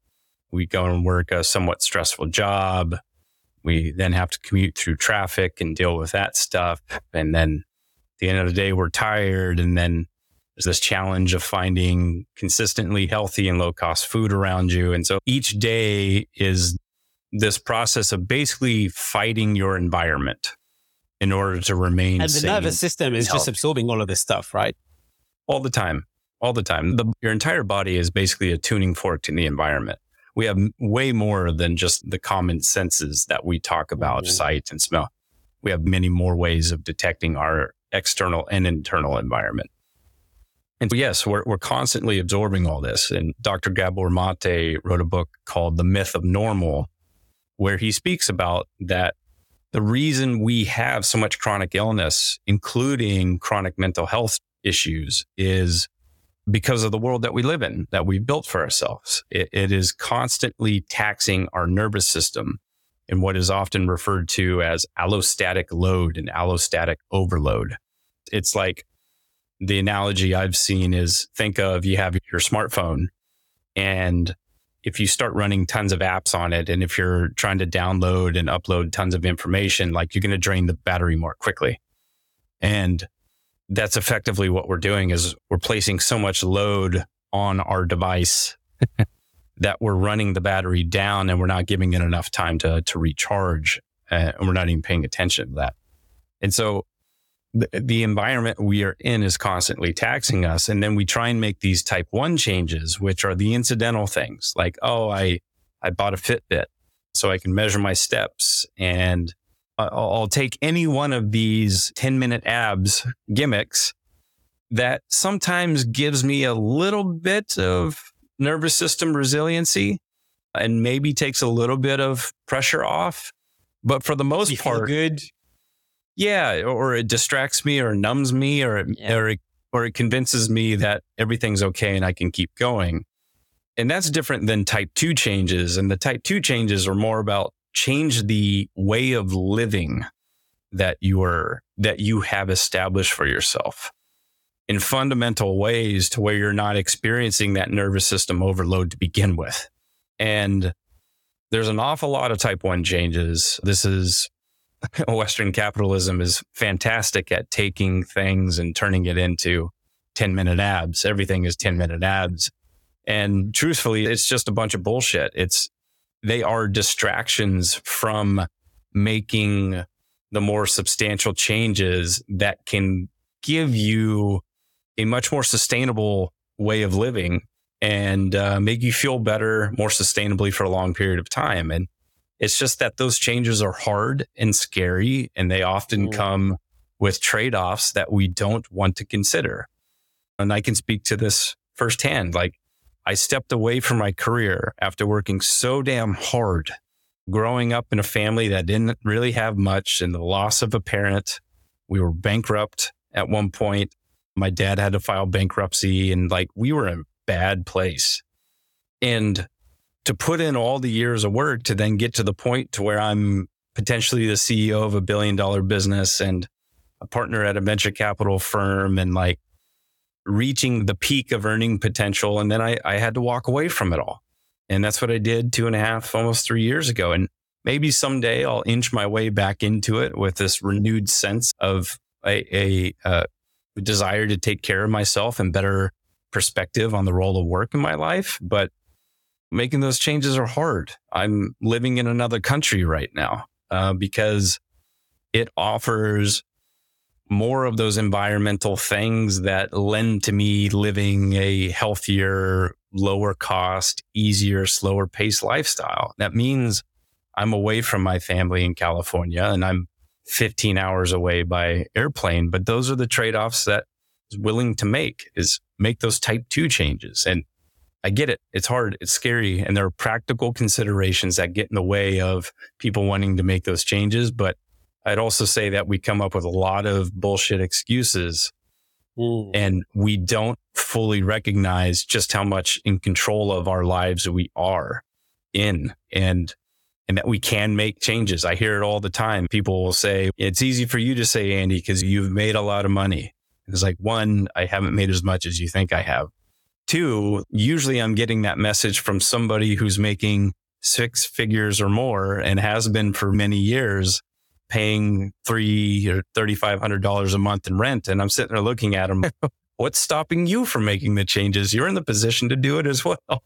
we go and work a somewhat stressful job. We then have to commute through traffic and deal with that stuff. And then at the end of the day, we're tired. And then there's this challenge of finding consistently healthy and low cost food around you. And so each day is this process of basically fighting your environment in order to remain. And the nervous system is just absorbing all of this stuff, right? All the time. All the time. The, your entire body is basically a tuning fork to the environment we have way more than just the common senses that we talk about mm-hmm. sight and smell. We have many more ways of detecting our external and internal environment. And yes, we're, we're constantly absorbing all this. And Dr. Gabor Mate wrote a book called The Myth of Normal, where he speaks about that the reason we have so much chronic illness, including chronic mental health issues, is because of the world that we live in, that we've built for ourselves. It, it is constantly taxing our nervous system in what is often referred to as allostatic load and allostatic overload. It's like the analogy I've seen is think of you have your smartphone and if you start running tons of apps on it and if you're trying to download and upload tons of information, like you're going to drain the battery more quickly. And that's effectively what we're doing is we're placing so much load on our device [LAUGHS] that we're running the battery down and we're not giving it enough time to, to recharge. Uh, and we're not even paying attention to that. And so the, the environment we are in is constantly taxing us. And then we try and make these type one changes, which are the incidental things like, oh, I, I bought a Fitbit so I can measure my steps and I'll, I'll take any one of these 10 minute abs gimmicks that sometimes gives me a little bit of nervous system resiliency and maybe takes a little bit of pressure off. But for the most You part, good. Yeah, or it distracts me or numbs me or it, Yeah. or it, or it convinces me that everything's okay and I can keep going. And that's different than type 2 changes and the type 2 changes are more about change the way of living that you are that you have established for yourself in fundamental ways to where you're not experiencing that nervous system overload to begin with. And there's an awful lot of type 1 changes. This is [LAUGHS] Western capitalism is fantastic at taking things and turning it into 10 minute abs. Everything is 10 minute abs. And truthfully, it's just a bunch of bullshit. It's, they are distractions from making the more substantial changes that can give you a much more sustainable way of living and uh, make you feel better more sustainably for a long period of time. And it's just that those changes are hard and scary, and they often Mm. come with trade offs that we don't want to consider. And I can speak to this firsthand. Like, I stepped away from my career after working so damn hard, growing up in a family that didn't really have much, and the loss of a parent. We were bankrupt at one point. My dad had to file bankruptcy, and like, we were in a bad place. And to put in all the years of work to then get to the point to where I'm potentially the CEO of a billion dollar business and a partner at a venture capital firm and like reaching the peak of earning potential. And then I, I had to walk away from it all. And that's what I did two and a half, almost three years ago. And maybe someday I'll inch my way back into it with this renewed sense of a, a uh, desire to take care of myself and better perspective on the role of work in my life. But making those changes are hard. I'm living in another country right now uh, because it offers more of those environmental things that lend to me living a healthier, lower cost, easier, slower paced lifestyle. That means I'm away from my family in California and I'm 15 hours away by airplane. But those are the trade offs that is willing to make is make those type two changes. And I get it. It's hard. It's scary. And there are practical considerations that get in the way of people wanting to make those changes. But I'd also say that we come up with a lot of bullshit excuses Mm. and we don't fully recognize just how much in control of our lives we are in and and that we can make changes. I hear it all the time. People will say, it's easy for you to say, Andy, because you've made a lot of money. It's like, one, I haven't made as much as you think I have. Two, usually I'm getting that message from somebody who's making six figures or more and has been for many years paying three or $3,500 a month in rent. And I'm sitting there looking at them. [LAUGHS] What's stopping you from making the changes? You're in the position to do it as well. [LAUGHS]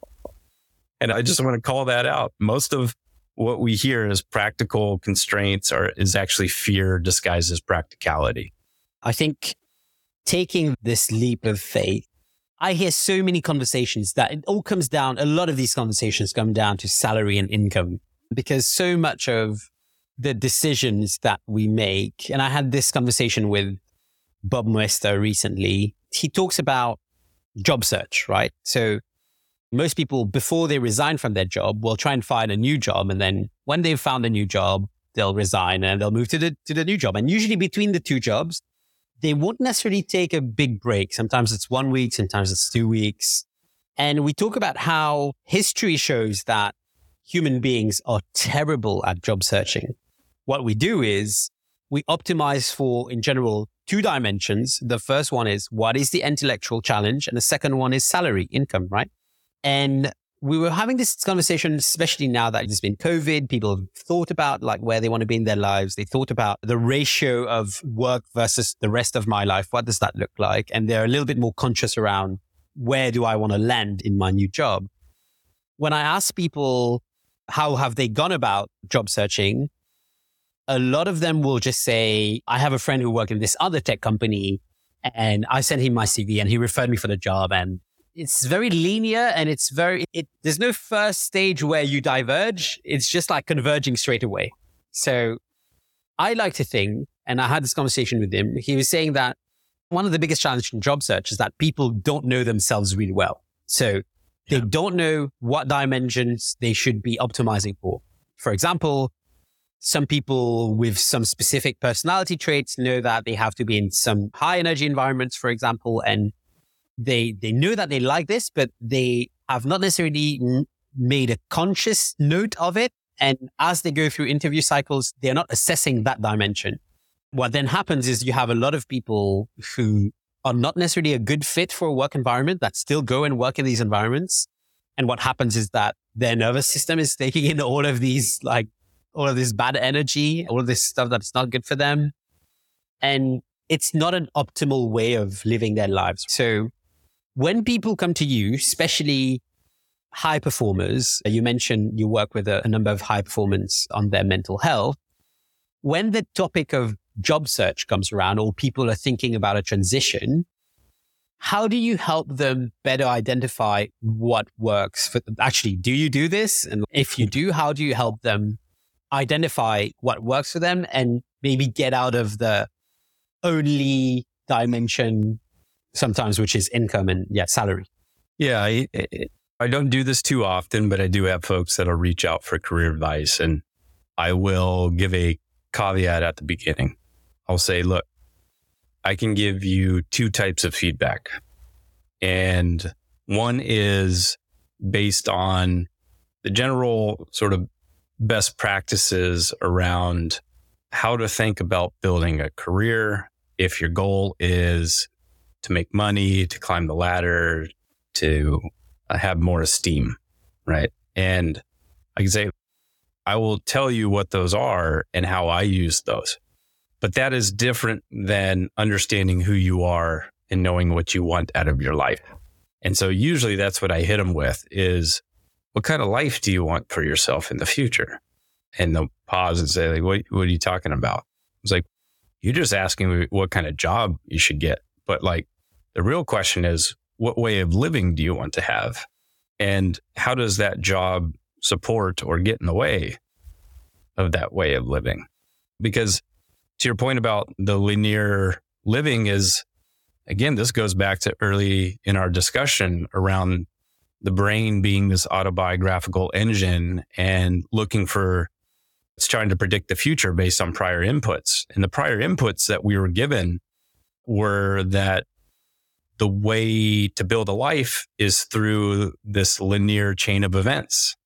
And I just want to call that out. Most of what we hear as practical constraints are is actually fear disguised as practicality. I think taking this leap of faith, I hear so many conversations that it all comes down, a lot of these conversations come down to salary and income because so much of the decisions that we make, and I had this conversation with Bob Moesta recently. He talks about job search, right? So most people, before they resign from their job, will try and find a new job. And then when they've found a new job, they'll resign and they'll move to the, to the new job. And usually between the two jobs, they won't necessarily take a big break. Sometimes it's one week, sometimes it's two weeks. And we talk about how history shows that human beings are terrible at job searching. What we do is we optimize for, in general, two dimensions. The first one is what is the intellectual challenge? And the second one is salary, income, right? And we were having this conversation, especially now that there's been COVID. People have thought about like where they want to be in their lives. They thought about the ratio of work versus the rest of my life. What does that look like? And they're a little bit more conscious around where do I want to land in my new job? When I ask people how have they gone about job searching, a lot of them will just say, I have a friend who worked in this other tech company and I sent him my CV and he referred me for the job. And it's very linear and it's very, it, there's no first stage where you diverge. It's just like converging straight away. So I like to think, and I had this conversation with him. He was saying that one of the biggest challenges in job search is that people don't know themselves really well. So they yeah. don't know what dimensions they should be optimizing for. For example, some people with some specific personality traits know that they have to be in some high energy environments, for example, and they they know that they like this, but they have not necessarily made a conscious note of it. And as they go through interview cycles, they're not assessing that dimension. What then happens is you have a lot of people who are not necessarily a good fit for a work environment that still go and work in these environments. And what happens is that their nervous system is taking in all of these like all of this bad energy, all of this stuff that's not good for them. And it's not an optimal way of living their lives. So when people come to you, especially high performers, uh, you mentioned you work with a, a number of high performers on their mental health. When the topic of job search comes around or people are thinking about a transition, how do you help them better identify what works for them? Actually, do you do this? And if you do, how do you help them identify what works for them and maybe get out of the only dimension sometimes, which is income and yeah, salary. Yeah. I, I don't do this too often, but I do have folks that'll reach out for career advice and I will give a caveat at the beginning. I'll say, look, I can give you two types of feedback. And one is based on the general sort of best practices around how to think about building a career. If your goal is to make money, to climb the ladder, to uh, have more esteem, right? And I can say, I will tell you what those are and how I use those. But that is different than understanding who you are and knowing what you want out of your life. And so usually that's what I hit them with is what kind of life do you want for yourself in the future? And they'll pause and say, like, what, what are you talking about? It's like, you're just asking me what kind of job you should get. But like, the real question is, what way of living do you want to have? And how does that job support or get in the way of that way of living? Because to your point about the linear living is, again, this goes back to early in our discussion around the brain being this autobiographical engine and looking for it's trying to predict the future based on prior inputs. And the prior inputs that we were given were that the way to build a life is through this linear chain of events.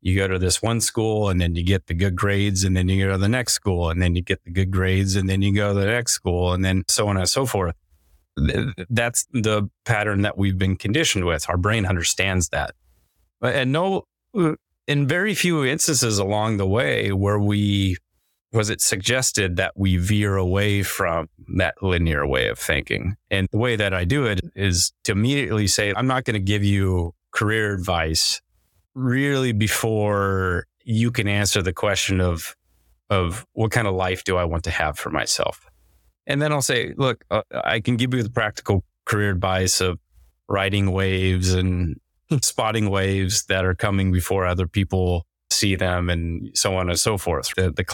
You go to this one school and then you get the good grades and then you go to the next school and then you get the good grades and then you go to the next school and then so on and so forth that's the pattern that we've been conditioned with. Our brain understands that. And no, uh, in very few instances along the way where we was it suggested that we veer away from that linear way of thinking. And the way that I do it is to immediately say, I'm not going to give you career advice really before you can answer the question of, of what kind of life do I want to have for myself? And then I'll say, look, uh, I can give you the practical career advice of riding waves and spotting waves that are coming before other people see them and so on and so forth. The, the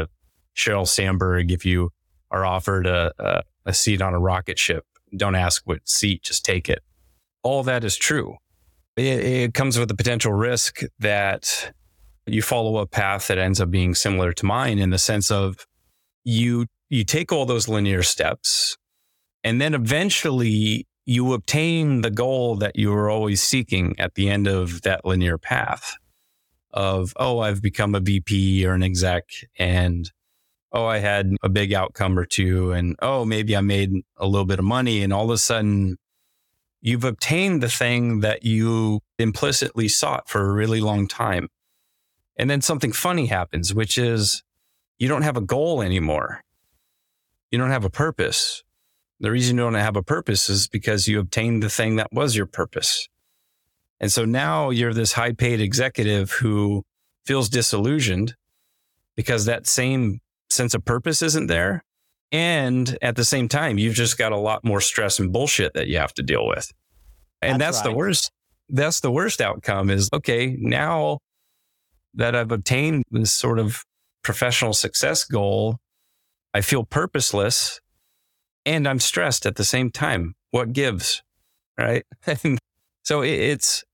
of Sheryl Sandberg, if you are offered a, a, a seat on a rocket ship, don't ask what seat, just take it. All that is true. It, it comes with the potential risk that you follow a path that ends up being similar to mine in the sense of you you take all those linear steps and then eventually you obtain the goal that you were always seeking at the end of that linear path of, oh, I've become a VP or an exec and oh, I had a big outcome or two, and oh, maybe I made a little bit of money, and all of a sudden you've obtained the thing that you implicitly sought for a really long time. And then something funny happens, which is you don't have a goal anymore. You don't have a purpose. The reason you don't have a purpose is because you obtained the thing that was your purpose. And so now you're this high paid executive who feels disillusioned because that same sense of purpose isn't there. And at the same time, you've just got a lot more stress and bullshit that you have to deal with. And that's, that's right. the worst. That's the worst outcome is okay, now that I've obtained this sort of professional success goal, I feel purposeless and I'm stressed at the same time. What gives? Right. [LAUGHS] so it's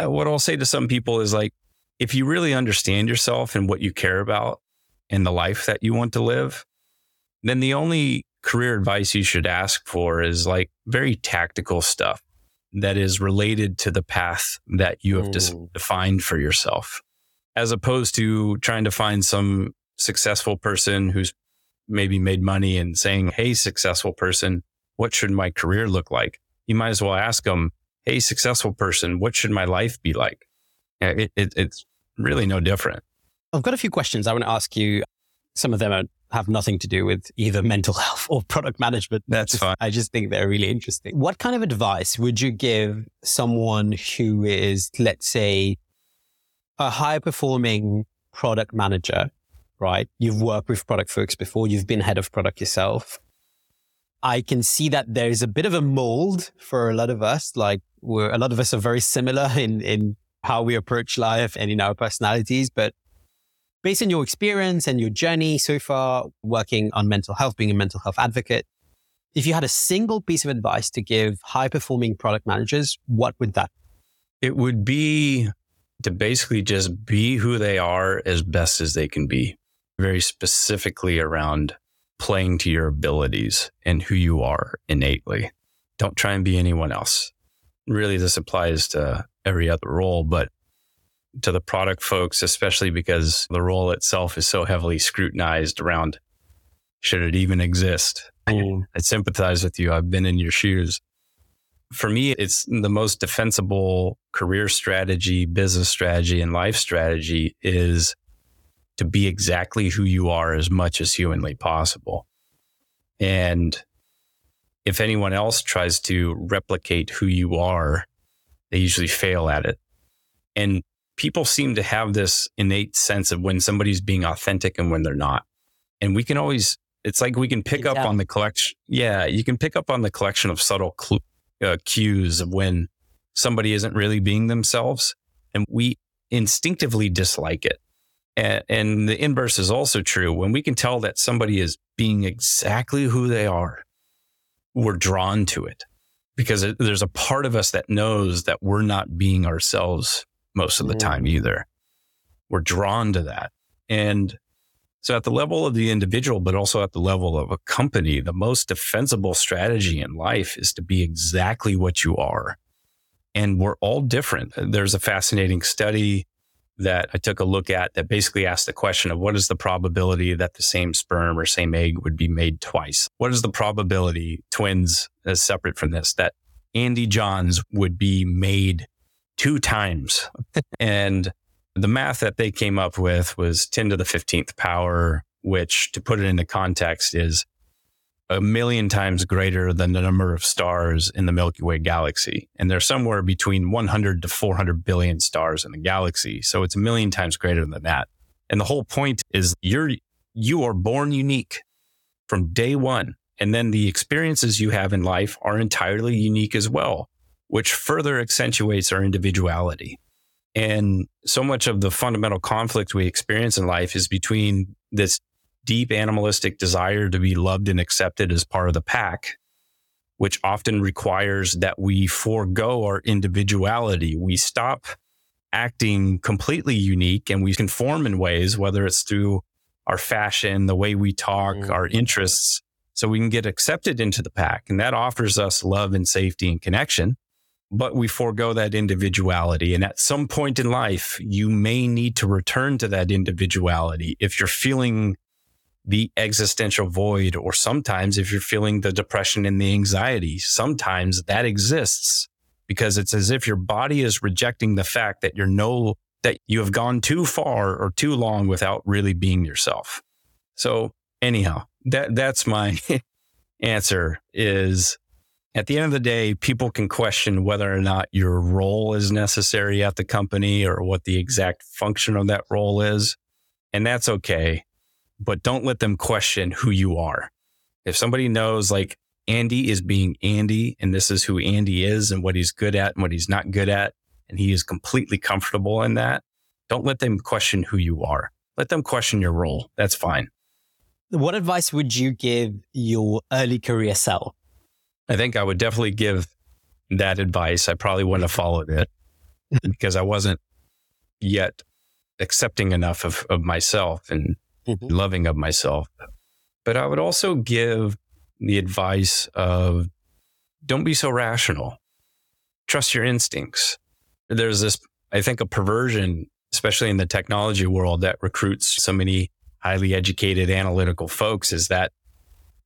what I'll say to some people is like, if you really understand yourself and what you care about and the life that you want to live, then the only career advice you should ask for is like very tactical stuff that is related to the path that you have mm. defined for yourself, as opposed to trying to find some successful person who's maybe made money and saying, Hey, successful person, what should my career look like? You might as well ask them, Hey, successful person, what should my life be like? It, it, it's really no different. I've got a few questions I want to ask you. Some of them are, have nothing to do with either mental [LAUGHS] health or product management. That's just, fine. I just think they're really interesting. What kind of advice would you give someone who is, let's say, a high performing product manager right? You've worked with product folks before. You've been head of product yourself. I can see that there is a bit of a mold for a lot of us. Like we're, a lot of us are very similar [LAUGHS] in, in how we approach life and in our personalities. But based on your experience and your journey so far working on mental health, being a mental health advocate, if you had a single piece of advice to give high performing product managers, what would that? It would be to basically just be who they are as best as they can be very specifically around playing to your abilities and who you are innately. Don't try and be anyone else. Really, this applies to every other role, but to the product folks, especially because the role itself is so heavily scrutinized around should it even exist? Mm. I sympathize with you. I've been in your shoes. For me, it's the most defensible career strategy, business strategy, and life strategy is to be exactly who you are as much as humanly possible. And if anyone else tries to replicate who you are, they usually fail at it. And people seem to have this innate sense of when somebody's being authentic and when they're not. And we can always, it's like we can pick up on the collection. Yeah, you can pick up on the collection of subtle cl- uh, cues of when somebody isn't really being themselves. And we instinctively dislike it. And, and the inverse is also true. When we can tell that somebody is being exactly who they are, we're drawn to it because it, there's a part of us that knows that we're not being ourselves most of the time mm. either. We're drawn to that. And so at the level of the individual, but also at the level of a company, the most defensible strategy in life is to be exactly what you are. And we're all different. There's a fascinating study that I took a look at that basically asked the question of what is the probability that the same sperm or same egg would be made twice? What is the probability, twins as separate from this, that Andy Johns would be made two times? [LAUGHS] and the math that they came up with was 10 to the 15th power, which to put it into context is a million times greater than the number of stars in the Milky Way galaxy. And there's somewhere between 100 to 400 billion stars in the galaxy. So it's a million times greater than that. And the whole point is you're, you are born unique from day one. And then the experiences you have in life are entirely unique as well, which further accentuates our individuality. And so much of the fundamental conflict we experience in life is between this deep animalistic desire to be loved and accepted as part of the pack, which often requires that we forego our individuality. We stop acting completely unique and we conform in ways, whether it's through our fashion, the way we talk, mm. our interests, so we can get accepted into the pack. And that offers us love and safety and connection. But we forego that individuality. And at some point in life, you may need to return to that individuality if you're feeling the existential void, or sometimes if you're feeling the depression and the anxiety, sometimes that exists because it's as if your body is rejecting the fact that you're no, that you have gone too far or too long without really being yourself. So anyhow, that, that's my [LAUGHS] answer is at the end of the day, people can question whether or not your role is necessary at the company or what the exact function of that role is. And that's okay but don't let them question who you are. If somebody knows like Andy is being Andy and this is who Andy is and what he's good at and what he's not good at, and he is completely comfortable in that, don't let them question who you are. Let them question your role. That's fine. What advice would you give your early career self? I think I would definitely give that advice. I probably wouldn't have followed it [LAUGHS] because I wasn't yet accepting enough of, of myself and mm-hmm. loving of myself. But I would also give the advice of don't be so rational. Trust your instincts. There's this, I think, a perversion, especially in the technology world, that recruits so many highly educated analytical folks is that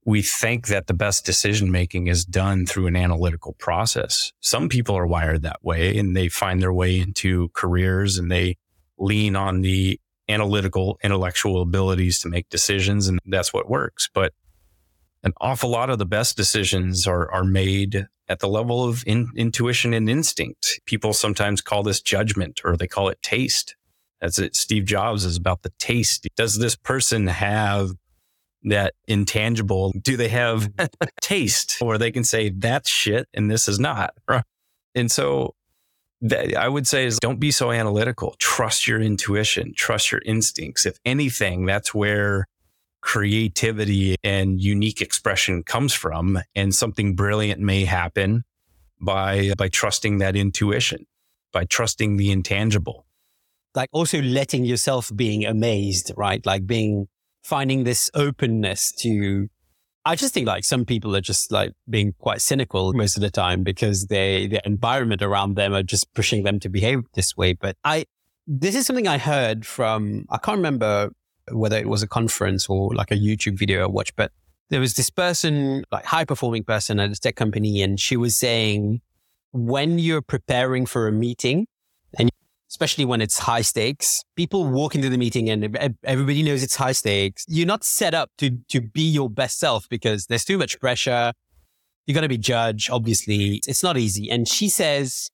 we think that the best decision making is done through an analytical process. Some people are wired that way and they find their way into careers and they lean on the analytical, intellectual abilities to make decisions, and that's what works. But an awful lot of the best decisions are are made at the level of in, intuition and instinct. People sometimes call this judgment, or they call it taste. That's it. Steve Jobs is about the taste. Does this person have that intangible? Do they have [LAUGHS] taste, or they can say that's shit and this is not? Right. And so I would say is don't be so analytical. Trust your intuition, trust your instincts. If anything, that's where creativity and unique expression comes from. And something brilliant may happen by, by trusting that intuition, by trusting the intangible. Like also letting yourself being amazed, right? Like being, finding this openness to I just think like some people are just like being quite cynical most of the time because they, the environment around them are just pushing them to behave this way. But I, this is something I heard from, I can't remember whether it was a conference or like a YouTube video I watched, but there was this person, like high performing person at a tech company. And she was saying, when you're preparing for a meeting, especially when it's high stakes. People walk into the meeting and everybody knows it's high stakes. You're not set up to, to be your best self because there's too much pressure. You're going to be judged, obviously. It's not easy. And she says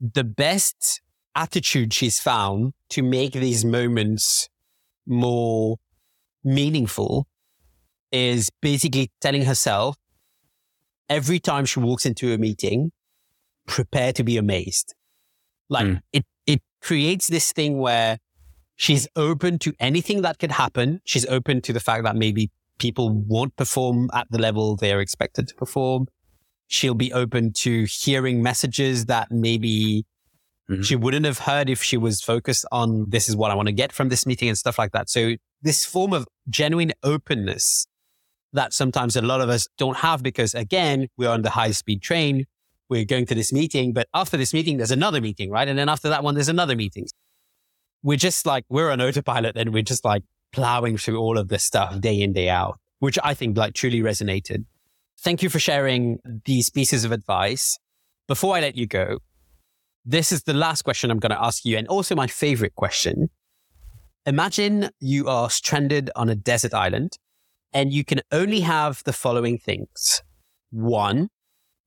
the best attitude she's found to make these moments more meaningful is basically telling herself every time she walks into a meeting, prepare to be amazed. Like mm. it, it creates this thing where she's open to anything that could happen. She's open to the fact that maybe people won't perform at the level they're expected to perform. She'll be open to hearing messages that maybe mm-hmm. she wouldn't have heard if she was focused on this is what I want to get from this meeting and stuff like that. So this form of genuine openness that sometimes a lot of us don't have because again, we're on the high speed train we're going to this meeting, but after this meeting, there's another meeting, right? And then after that one, there's another meeting. We're just like, we're on autopilot and we're just like plowing through all of this stuff day in, day out, which I think like truly resonated. Thank you for sharing these pieces of advice. Before I let you go, this is the last question I'm going to ask you, and also my favorite question. Imagine you are stranded on a desert island and you can only have the following things. One,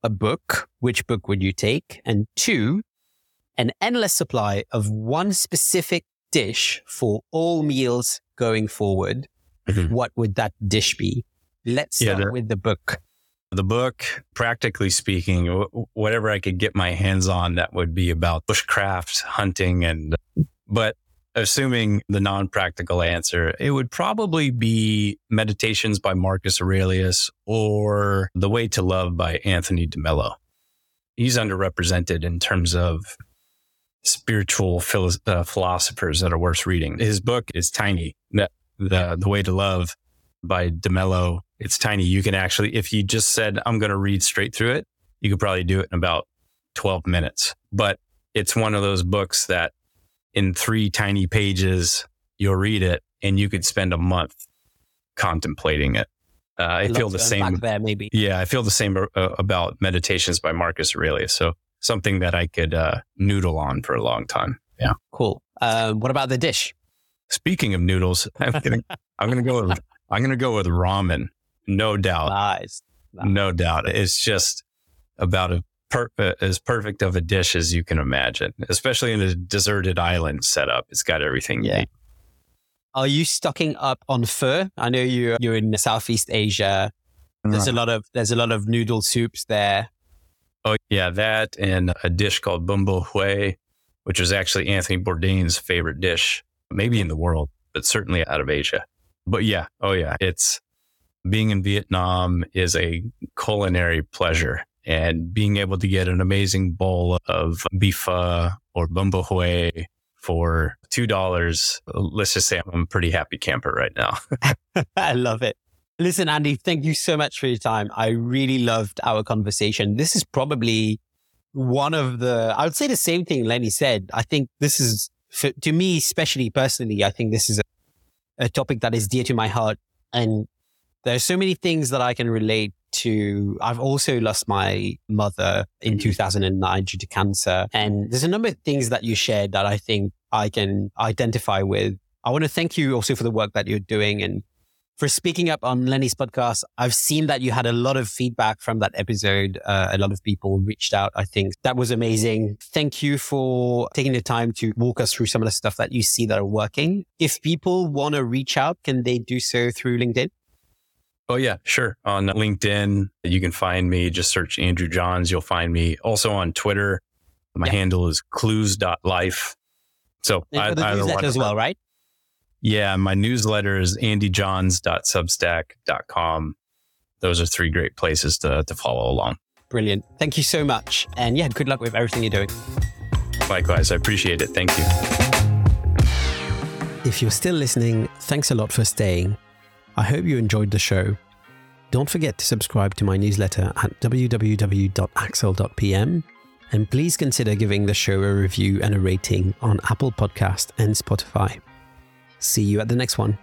a book, which book would you take? And two, an endless supply of one specific dish for all meals going forward. Mm-hmm. What would that dish be? Let's start yeah, the, with the book. The book, practically speaking, whatever I could get my hands on, that would be about bushcraft, hunting, and, but assuming the non practical answer, it would probably be Meditations by Marcus Aurelius or The Way to Love by Anthony DeMello. He's underrepresented in terms of spiritual philo- uh, philosophers that are worth reading. His book is tiny. The, the, the Way to Love by DeMello, it's tiny. You can actually, if you just said, I'm going to read straight through it, you could probably do it in about 12 minutes. But it's one of those books that in three tiny pages, you'll read it and you could spend a month contemplating it. Uh, I feel the same there, maybe. Yeah, I feel the same uh, about Meditations by Marcus Aurelius. So something that I could uh, noodle on for a long time. Yeah, cool. Um, what about the dish? Speaking of noodles, [LAUGHS] I'm gonna I'm gonna go with I'm gonna go with ramen. No doubt. Nice. nice. No doubt. It's just about a per- uh, as perfect of a dish as you can imagine, especially in a deserted island setup. It's got everything. Yeah. Are you stocking up on pho? I know you you're in Southeast Asia. There's a lot of there's a lot of noodle soups there. Oh yeah, that and a dish called bò Huế, which was actually Anthony Bourdain's favorite dish, maybe in the world, but certainly out of Asia. But yeah, oh yeah, it's being in Vietnam is a culinary pleasure and being able to get an amazing bowl of beef pho or bò for $2. Let's just say I'm a pretty happy camper right now. [LAUGHS] I love it. Listen, Andy, thank you so much for your time. I really loved our conversation. This is probably one of the, I would say the same thing Lenny said. I think this is, for, to me, especially personally, I think this is a, a topic that is dear to my heart. And there are so many things that I can relate to, I've also lost my mother in 2009 due to cancer. And there's a number of things that you shared that I think I can identify with. I want to thank you also for the work that you're doing and for speaking up on Lenny's podcast. I've seen that you had a lot of feedback from that episode. Uh, a lot of people reached out. I think that was amazing. Thank you for taking the time to walk us through some of the stuff that you see that are working. If people want to reach out, can they do so through LinkedIn? Oh, yeah, sure. On LinkedIn, you can find me. Just search Andrew Johns. You'll find me. Also on Twitter, my handle is clues.life. So I, the one as well, right? Yeah, my newsletter is andyjohns.substack.com. Those are three great places to, to follow along. Brilliant. Thank you so much. And yeah, good luck with everything you're doing. Likewise, I appreciate it. Thank you. If you're still listening, thanks a lot for staying. I hope you enjoyed the show. Don't forget to subscribe to my newsletter at www.axel.pm and please consider giving the show a review and a rating on Apple Podcast and Spotify. See you at the next one.